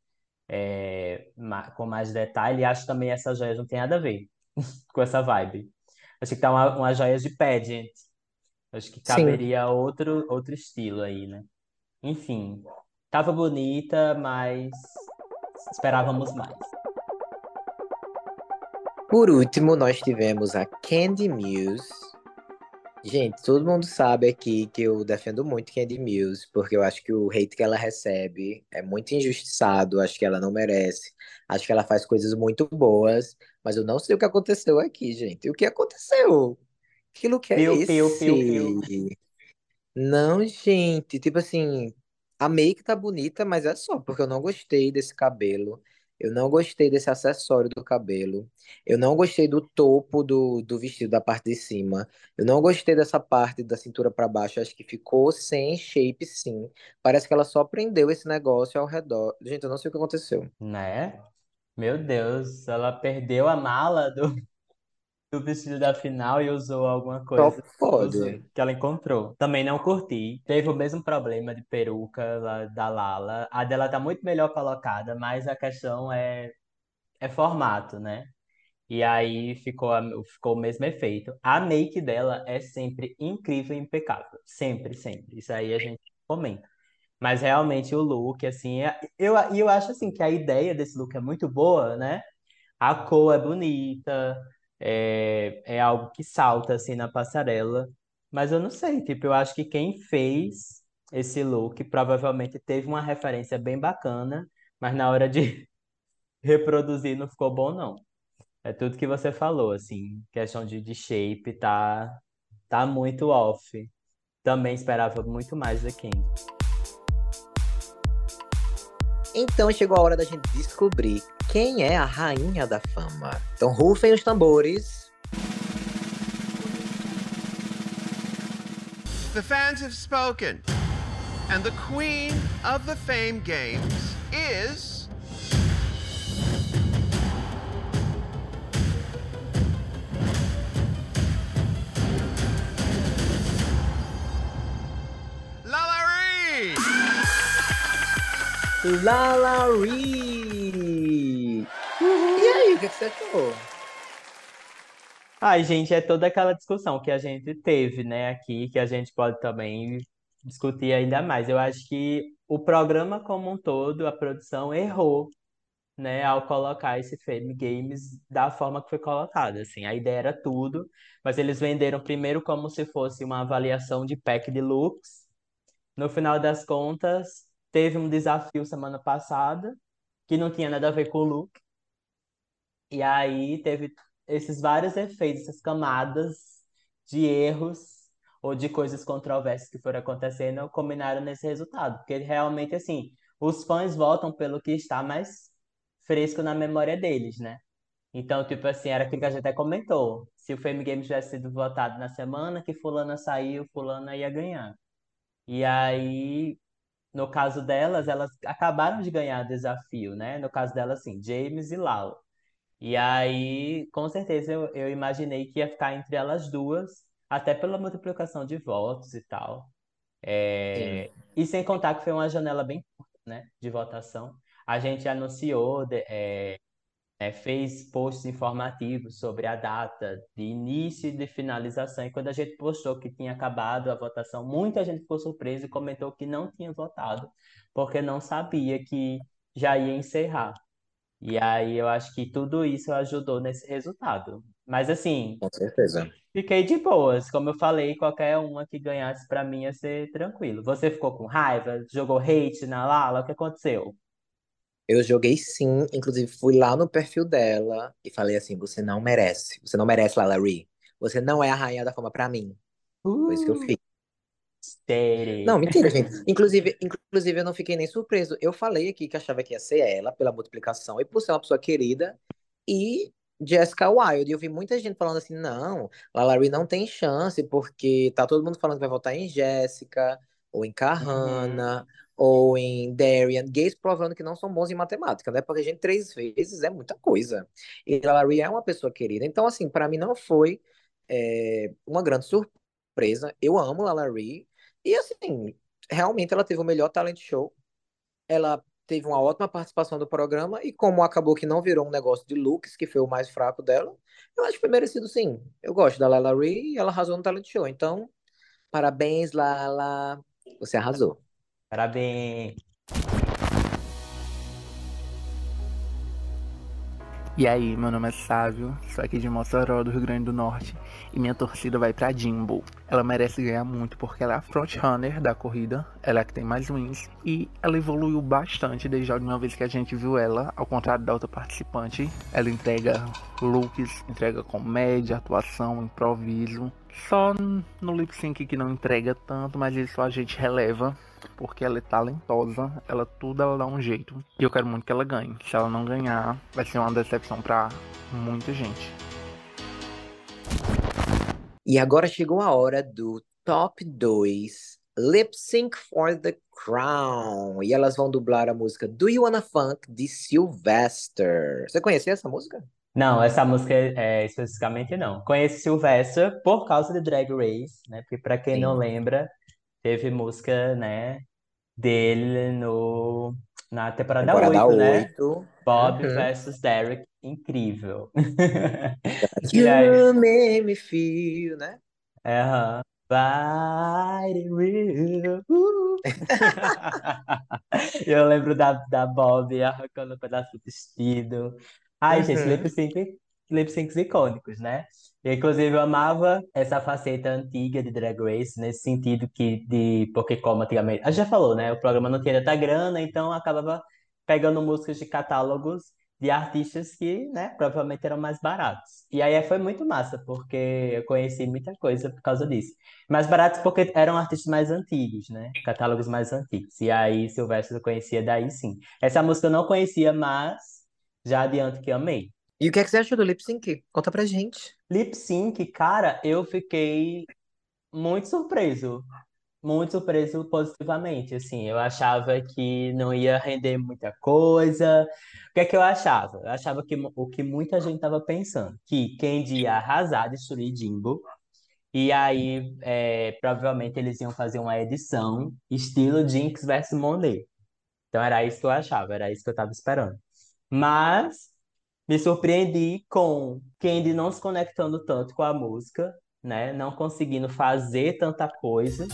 é, ma- com mais detalhe e acho também essas joias não tem nada a ver com essa vibe. Acho que tá uma, joias de pageant. Acho que Sim. caberia outro, outro estilo aí, né? Enfim, tava bonita, mas esperávamos mais. Por último, nós tivemos a Candy Muse. Gente, todo mundo sabe aqui que eu defendo muito Candy Muse, porque eu acho que o hate que ela recebe é muito injustiçado, acho que ela não merece. Acho que ela faz coisas muito boas, mas eu não sei o que aconteceu aqui, gente. O que aconteceu? Que look é Piu, piu, piu, piu. esse? Não, gente, tipo assim, a make tá bonita, mas é só porque eu não gostei desse cabelo. Eu não gostei desse acessório do cabelo. Eu não gostei do topo do, do vestido da parte de cima. Eu não gostei dessa parte da cintura pra baixo. Acho que ficou sem shape, sim. Parece que ela só prendeu esse negócio ao redor. Gente, eu não sei o que aconteceu. Né? Meu Deus, ela perdeu a mala do, do vestido da final e usou alguma Só coisa usou- que ela encontrou. Também não curti. Teve o mesmo problema de peruca lá da Lala. A dela tá muito melhor colocada, mas a questão é, é formato, né? E aí ficou, ficou o mesmo efeito. A make dela é sempre incrível e impecável. Sempre, sempre. Isso aí a gente comenta. Mas realmente o look, assim, é- eu, eu acho assim que a ideia desse look é muito boa, né? A cor é bonita, é, é algo que salta assim na passarela. Mas eu não sei, tipo, eu acho que quem fez esse look provavelmente teve uma referência bem bacana, mas na hora de reproduzir não ficou bom, não. É tudo que você falou, assim, questão de, de shape tá, tá muito off. Também esperava muito mais da Kim. Então chegou a hora da gente descobrir quem é a rainha da fama. Então rufem os tambores. The fans have spoken, and the queen of the Fame Games is. Lala Ree! E aí, o que que você achou? Ai, gente, é toda aquela discussão que a gente teve, né, aqui, que a gente pode também discutir ainda mais. Eu acho que o programa como um todo, a produção errou, né, ao colocar esse Fame Games da forma que foi colocado, assim. A ideia era tudo, mas eles venderam primeiro como se fosse uma avaliação de pack de looks. No final das contas, teve um desafio semana passada, que não tinha nada a ver com o look. E aí teve esses vários efeitos, essas camadas de erros ou de coisas controversas que foram acontecendo, combinaram nesse resultado. Porque realmente, assim, os fãs votam pelo que está mais fresco na memória deles, né? Então, tipo assim, era aquilo que a gente até comentou. Se o Fame Games tivesse sido votado na semana que fulana saiu, fulana ia ganhar. E aí, no caso delas, elas acabaram de ganhar desafio, né? No caso delas, assim, James e Lalo. E aí, com certeza, eu, eu imaginei que ia ficar entre elas duas, até pela multiplicação de votos e tal. É, E sem contar que foi uma janela bem curta, né, de votação. A gente anunciou, de- é, é, fez posts informativos sobre a data de início e de finalização. E quando a gente postou que tinha acabado a votação, muita gente ficou surpresa e comentou que não tinha votado, porque não sabia que já ia encerrar. E aí eu acho que tudo isso ajudou nesse resultado. Mas assim, Com certeza. fiquei de boas. Como eu falei, qualquer uma que ganhasse pra mim ia ser tranquilo. Você ficou com raiva? Jogou hate na Lala? O que aconteceu? Eu joguei sim, inclusive fui lá no perfil dela e falei assim: você não merece. Você não merece, Lala Ree. Você não é a rainha da fama pra mim. Foi isso que eu Uh, fiz. sério. Não, mentira, gente. Inclusive, inclusive, eu não fiquei nem surpreso. Eu falei aqui que achava que ia ser ela, pela multiplicação, e por ser uma pessoa querida, e Jessica Wilde. E eu vi muita gente falando assim: não, Lalari não tem chance, porque tá todo mundo falando que vai votar em Jessica, ou em Uhum. Ou em Darian. Gays provando que não são bons em matemática, né? Porque a gente três vezes é muita coisa. E Lalari é uma pessoa querida. Então, assim, pra mim não foi é, uma grande surpresa. Eu amo Lalari. E assim, realmente ela teve o melhor talent show. Ela teve uma ótima participação do programa e como acabou que não virou um negócio de looks, que foi o mais fraco dela, eu acho que foi merecido sim. Eu gosto da Ree e ela arrasou no talent show. Então, parabéns, Lala. Você arrasou. Parabéns. E aí, meu nome é Sávio, sou aqui de Mossoró, do Rio Grande do Norte, e minha torcida vai pra Jimbo. Ela merece ganhar muito porque ela é a frontrunner da corrida, ela é a que tem mais wins, e ela evoluiu bastante desde a última vez que a gente viu ela, ao contrário da outra participante. Ela entrega looks, entrega comédia, atuação, improviso. Só no lip sync que não entrega tanto, mas isso a gente releva porque ela é talentosa, ela tudo ela dá um jeito. E eu quero muito que ela ganhe. Se ela não ganhar, vai ser uma decepção pra muita gente. E agora chegou a hora do top 2 Lip Sync for the Crown. E elas vão dublar a música Do You Wanna Funk de Sylvester. Você conhecia essa música? Não, essa música é, especificamente não. Conheci Sylvester por causa de Drag Race, né? Porque pra quem não Sim. lembra, teve música, né, dele no na temporada Temporada 8, né? 8. Bob Uhum. versus Derek, incrível. E aí, You made me feel, né? aham. Fighting real. Uh. Eu lembro da, da Bob arrancando um pedaço do vestido. Ai, gente, Uhum. lip sync, lip syncs icônicos, né? Inclusive, eu amava essa faceta antiga de Drag Race, nesse sentido que, de, porque como antigamente, a gente já falou, né? O programa não tinha tanta grana, então acabava pegando músicas de catálogos de artistas que, né, provavelmente eram mais baratos. E aí foi muito massa, porque eu conheci muita coisa por causa disso. Mais baratos porque eram artistas mais antigos, né? Catálogos mais antigos. E aí Silvestre eu conhecia daí sim. Essa música eu não conhecia, mas já adianto que amei. E o que é que você achou do lip sync? Conta pra gente. Lip sync, cara, eu fiquei muito surpreso. Muito surpreso positivamente, assim. Eu achava que não ia render muita coisa. O que é que eu achava? Eu achava que o que muita gente estava pensando, que Candy ia arrasar, destruir Jimbo, e aí é, provavelmente eles iam fazer uma edição estilo Jinx versus Monet. Então era isso que eu achava, era isso que eu estava esperando. Mas me surpreendi com Candy não se conectando tanto com a música, né? Não conseguindo fazer tanta coisa.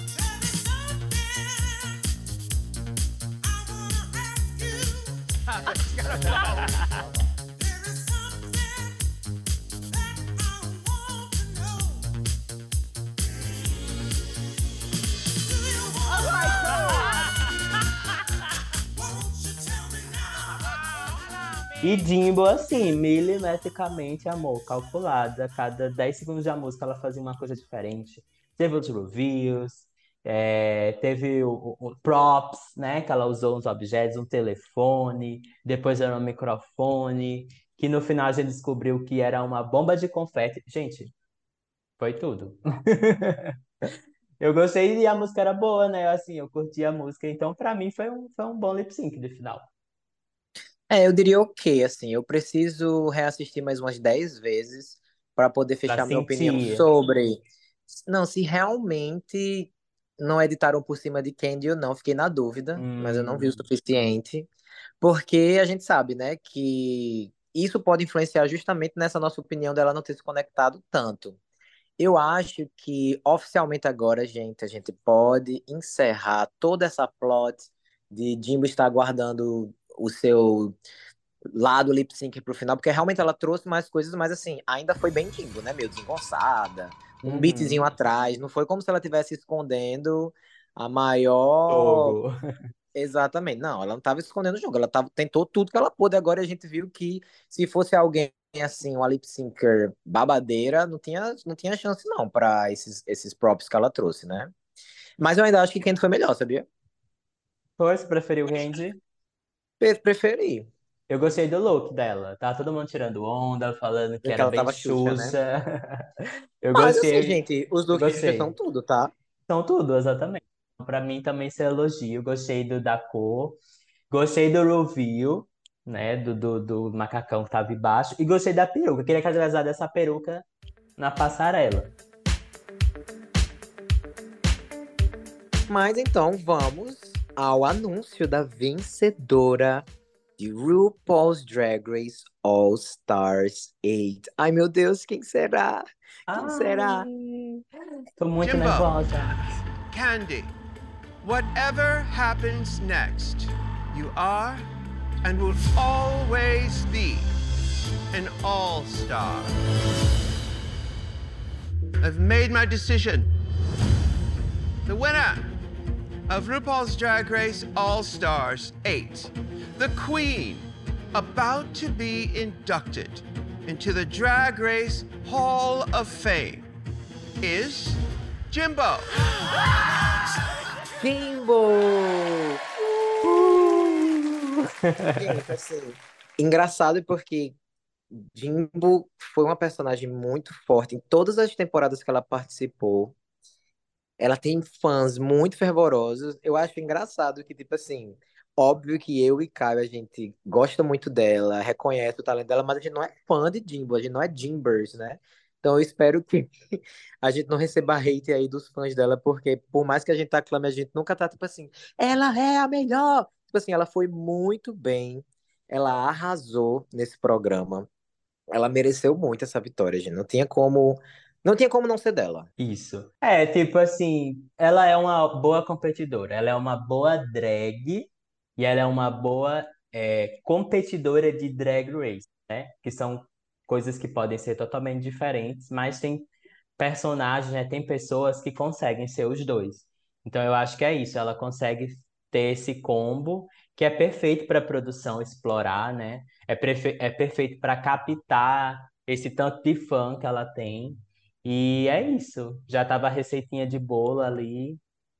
E Jimbo, assim, milimetricamente, amor, calculada. Cada 10 segundos da música ela fazia uma coisa diferente. Teve os reviews, é, teve o, o- props, né? Que ela usou uns objetos, um telefone, depois era um microfone, que no final a gente descobriu que era uma bomba de confete. Gente, foi tudo. Eu gostei e a música era boa, né? Assim, eu curti a música, então pra mim foi um, foi um bom lip sync de final. É, eu diria ok, assim, eu preciso reassistir mais umas 10 vezes para poder Pra fechar minha opinião sentir. sobre. Não, se realmente não editaram por cima de Candy ou não, fiquei na dúvida, mas eu não vi o Hum. suficiente. Porque a gente sabe, né, que isso pode influenciar justamente nessa nossa opinião dela não ter se conectado tanto. Eu acho que oficialmente agora, gente, a gente pode encerrar toda essa plot de Jimbo estar guardando o seu lá do lip sync pro final, porque realmente ela trouxe mais coisas, mas assim, ainda foi bem Jimbo, né? Meio desengonçada, um Uhum. beatzinho atrás, não foi como se ela estivesse escondendo a maior. Fogo. Exatamente, não, ela não estava escondendo o jogo, ela tava, tentou tudo que ela pôde, agora a gente viu que se fosse alguém assim, uma lip syncer babadeira, não tinha, não tinha chance não pra esses, esses props que ela trouxe, né? Mas eu ainda acho que Candy foi melhor, sabia? Foi, você preferiu Candy? Pre- Preferi. Eu gostei do look dela. Tá todo mundo tirando onda, falando que Que era ela bem tava Xuxa, né? Eu Mas gostei. assim, gente, os looks de são tudo, tá? São tudo, exatamente. Pra mim também isso é elogio. Gostei do da cor. Gostei do reveal, né? Do, do, do macacão que tava embaixo. E gostei da peruca. Queria que ela usado essa peruca na passarela. Mas então vamos ao anúncio da vencedora de RuPaul's Drag Race All Stars 8. Ai meu Deus, quem será? Quem será? Tô muito Jimbo. nervosa. Candy, whatever happens next, you are and will always be an all star. I've made my decision. The winner of RuPaul's Drag Race All Stars 8, the Queen, about to be inducted into the Drag Race Hall of Fame, is Jimbo. Jimbo! Gente, assim, engraçado porque Jimbo foi uma personagem muito forte em todas as temporadas que ela participou. Ela tem fãs muito fervorosos. Eu acho engraçado que, tipo assim, óbvio que eu e Caio, a gente gosta muito dela, reconhece o talento dela, mas a gente não é fã de Jimbo, a gente não é Jimbers, né? Então eu espero que a gente não receba hate aí dos fãs dela, porque por mais que a gente aclame, a gente nunca tá, tipo assim, ela é a melhor. Tipo assim, ela foi muito bem, ela arrasou nesse programa. Ela mereceu muito essa vitória, gente. Não tinha como, não tinha como não ser dela. Isso. É, tipo assim, ela é uma boa competidora, ela é uma boa drag e ela é uma boa é, competidora de drag race, né? Que são coisas que podem ser totalmente diferentes, mas tem personagens, né? Tem pessoas que conseguem ser os dois. Então eu acho que é isso, ela consegue ter esse combo que é perfeito para a produção explorar, né? É, é perfeito para captar esse tanto de fã que ela tem. E é isso. Já tava a receitinha de bolo ali.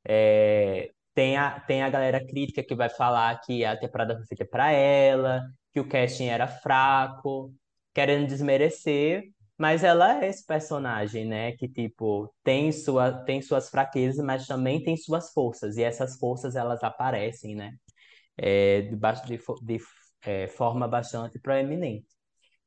É, tem a, tem a galera crítica que vai falar que a temporada foi feita para ela, que o casting era fraco, querendo desmerecer, mas ela é esse personagem, né? Que, tipo, tem sua, tem suas fraquezas, mas também tem suas forças. E essas forças, elas aparecem, né? É, de, de, de é, forma bastante proeminente.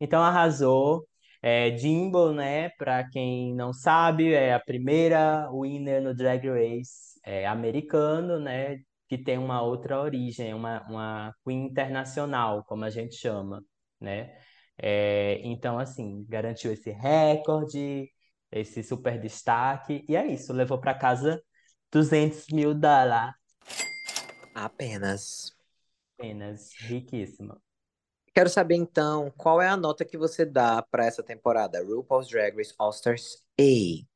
Então arrasou. É, Jimbo, né? Para quem não sabe, é a primeira winner no Drag Race é, americano, né? Que tem uma outra origem, uma, uma queen internacional, como a gente chama, né? É, então, assim, garantiu esse recorde, esse super destaque, e é isso, levou para casa 200 mil dólares. Apenas. Apenas, riquíssima. Quero saber então, qual é a nota que você dá pra essa temporada? RuPaul's Drag Race All Stars 8.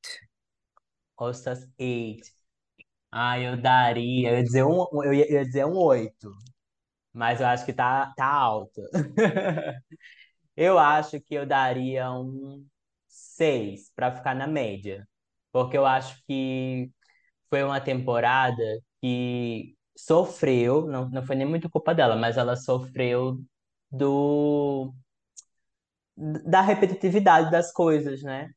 All Stars 8. Ah, eu daria, eu ia dizer um, eu ia, eu ia dizer um 8, mas eu acho que tá, tá alto. Eu acho que eu daria um 6 para ficar na média, porque eu acho que foi uma temporada que sofreu, não, não foi nem muito culpa dela, mas ela sofreu do da repetitividade das coisas, né?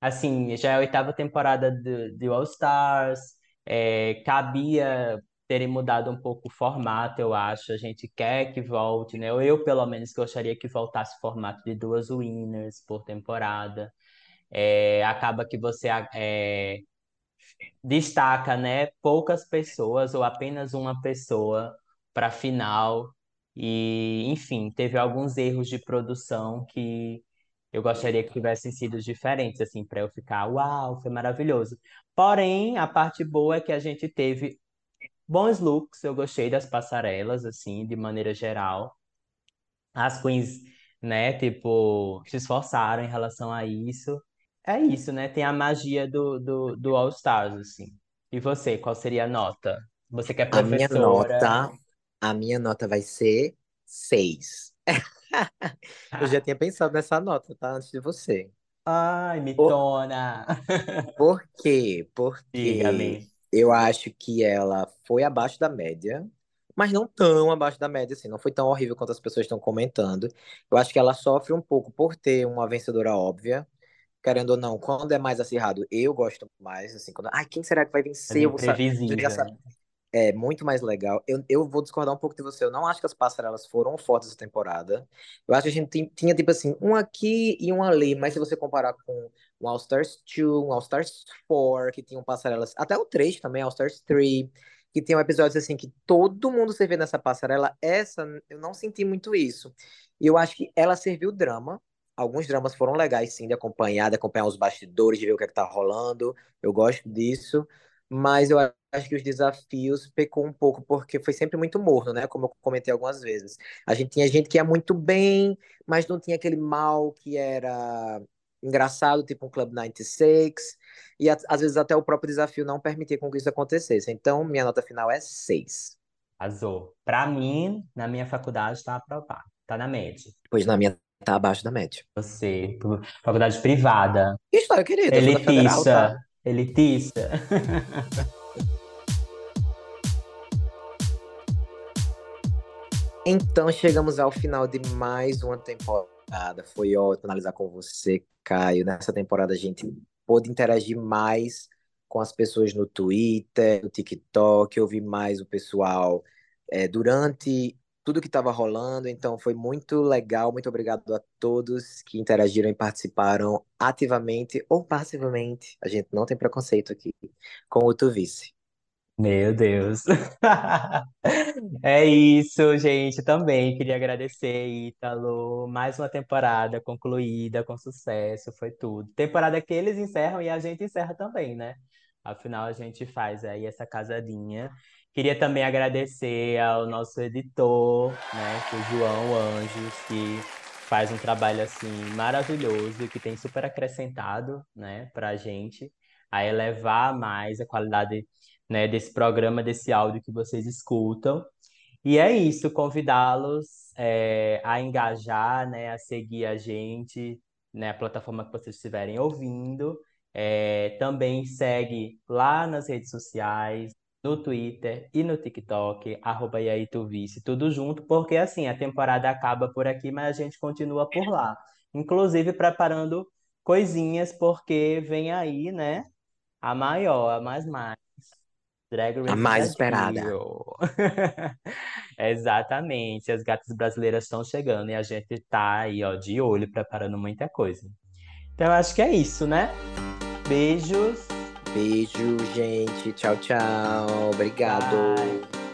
Assim, já é a oitava temporada de, de All Stars, é, cabia terem mudado um pouco o formato, eu acho. A gente quer que volte, né? Eu, pelo menos, gostaria que voltasse o formato de duas winners por temporada. É, acaba que você é, destaca, né, poucas pessoas ou apenas uma pessoa para final. E, enfim, teve alguns erros de produção que eu gostaria que tivessem sido diferentes, assim, para eu ficar, uau, foi maravilhoso. Porém, a parte boa é que a gente teve bons looks, eu gostei das passarelas, assim, de maneira geral. as queens, né, tipo, se esforçaram em relação a isso. É isso, né? Tem a magia do, do, do All Stars, assim. E você, qual seria a nota? Você que é A minha professora. nota, a minha nota vai ser 6. Eu já tinha pensado nessa nota, tá? Antes de você. Ai, Por, mitona! por quê? Porque Diga-me. eu acho que ela foi abaixo da média, mas não tão abaixo da média, assim. Não foi tão horrível quanto as pessoas estão comentando. Eu acho que ela sofre um pouco por ter uma vencedora óbvia. Querendo ou não, quando é mais acirrado, eu gosto mais, assim, quando, ai, quem será que vai É vencer? Eu bem vou sa- já previsível, sa- né? É muito mais legal. Eu, eu vou discordar um pouco de você. Eu não acho que as passarelas foram fortes essa temporada. Eu acho que a gente tem- tinha, tipo assim, um aqui e um ali. Mas se você comparar com um All Stars 2, um All Stars 4, que tinham passarelas. Até o 3 também, All Stars 3, que tinham episódios assim que todo mundo se vê nessa passarela. Essa, eu não senti muito isso. E eu acho que ela serviu drama. Alguns dramas foram legais, sim, de acompanhar, de acompanhar os bastidores, de ver o que é que tá rolando. Eu gosto disso. Mas eu acho que os desafios pecou um pouco, porque foi sempre muito morno, né? Como eu comentei algumas vezes. A gente tinha gente que ia muito bem, mas não tinha aquele mal que era engraçado, tipo um Club 96. E às vezes até o próprio desafio não permitia com que isso acontecesse. Então, minha nota final é 6. Arrasou. Pra mim, na minha faculdade, tá aprovado. Tá na média. Pois na minha tá abaixo da média. Você, faculdade privada, Que história, querida? Federal, tá? elitista, Então chegamos ao final de mais uma temporada. Foi ótimo analisar com você, Caio. Nessa temporada a gente pôde interagir mais com as pessoas no Twitter, no TikTok, ouvir mais o pessoal é, durante tudo que estava rolando. Então foi muito legal. Muito obrigado a todos que interagiram e participaram ativamente ou passivamente. A gente não tem preconceito aqui com o Tuvice. Meu Deus. É isso, gente. Também queria agradecer, Ítalo. Mais uma temporada concluída com sucesso, foi tudo. Temporada que eles encerram e a gente encerra também, né? Afinal, a gente faz aí essa casadinha. Queria também agradecer ao nosso editor, né, é o João Anjos, que faz um trabalho assim maravilhoso e que tem super acrescentado, né, pra gente a elevar mais a qualidade, né, desse programa, desse áudio que vocês escutam. E é isso, convidá-los é, a engajar, né, a seguir a gente, né, a plataforma que vocês estiverem ouvindo. É, também segue lá nas redes sociais, no Twitter e no TikTok, arroba e aí tu vice, tudo junto, porque assim, a temporada acaba por aqui, mas a gente continua por lá. Inclusive preparando coisinhas, porque vem aí, né, a maior, a mais mais. Drag Race A mais Brasil. esperada. Exatamente, as gatas brasileiras estão chegando e a gente tá aí, ó, de olho, preparando muita coisa. Então, eu acho que é isso, né? Beijos. Beijo, gente. Tchau, tchau. Obrigado. Bye.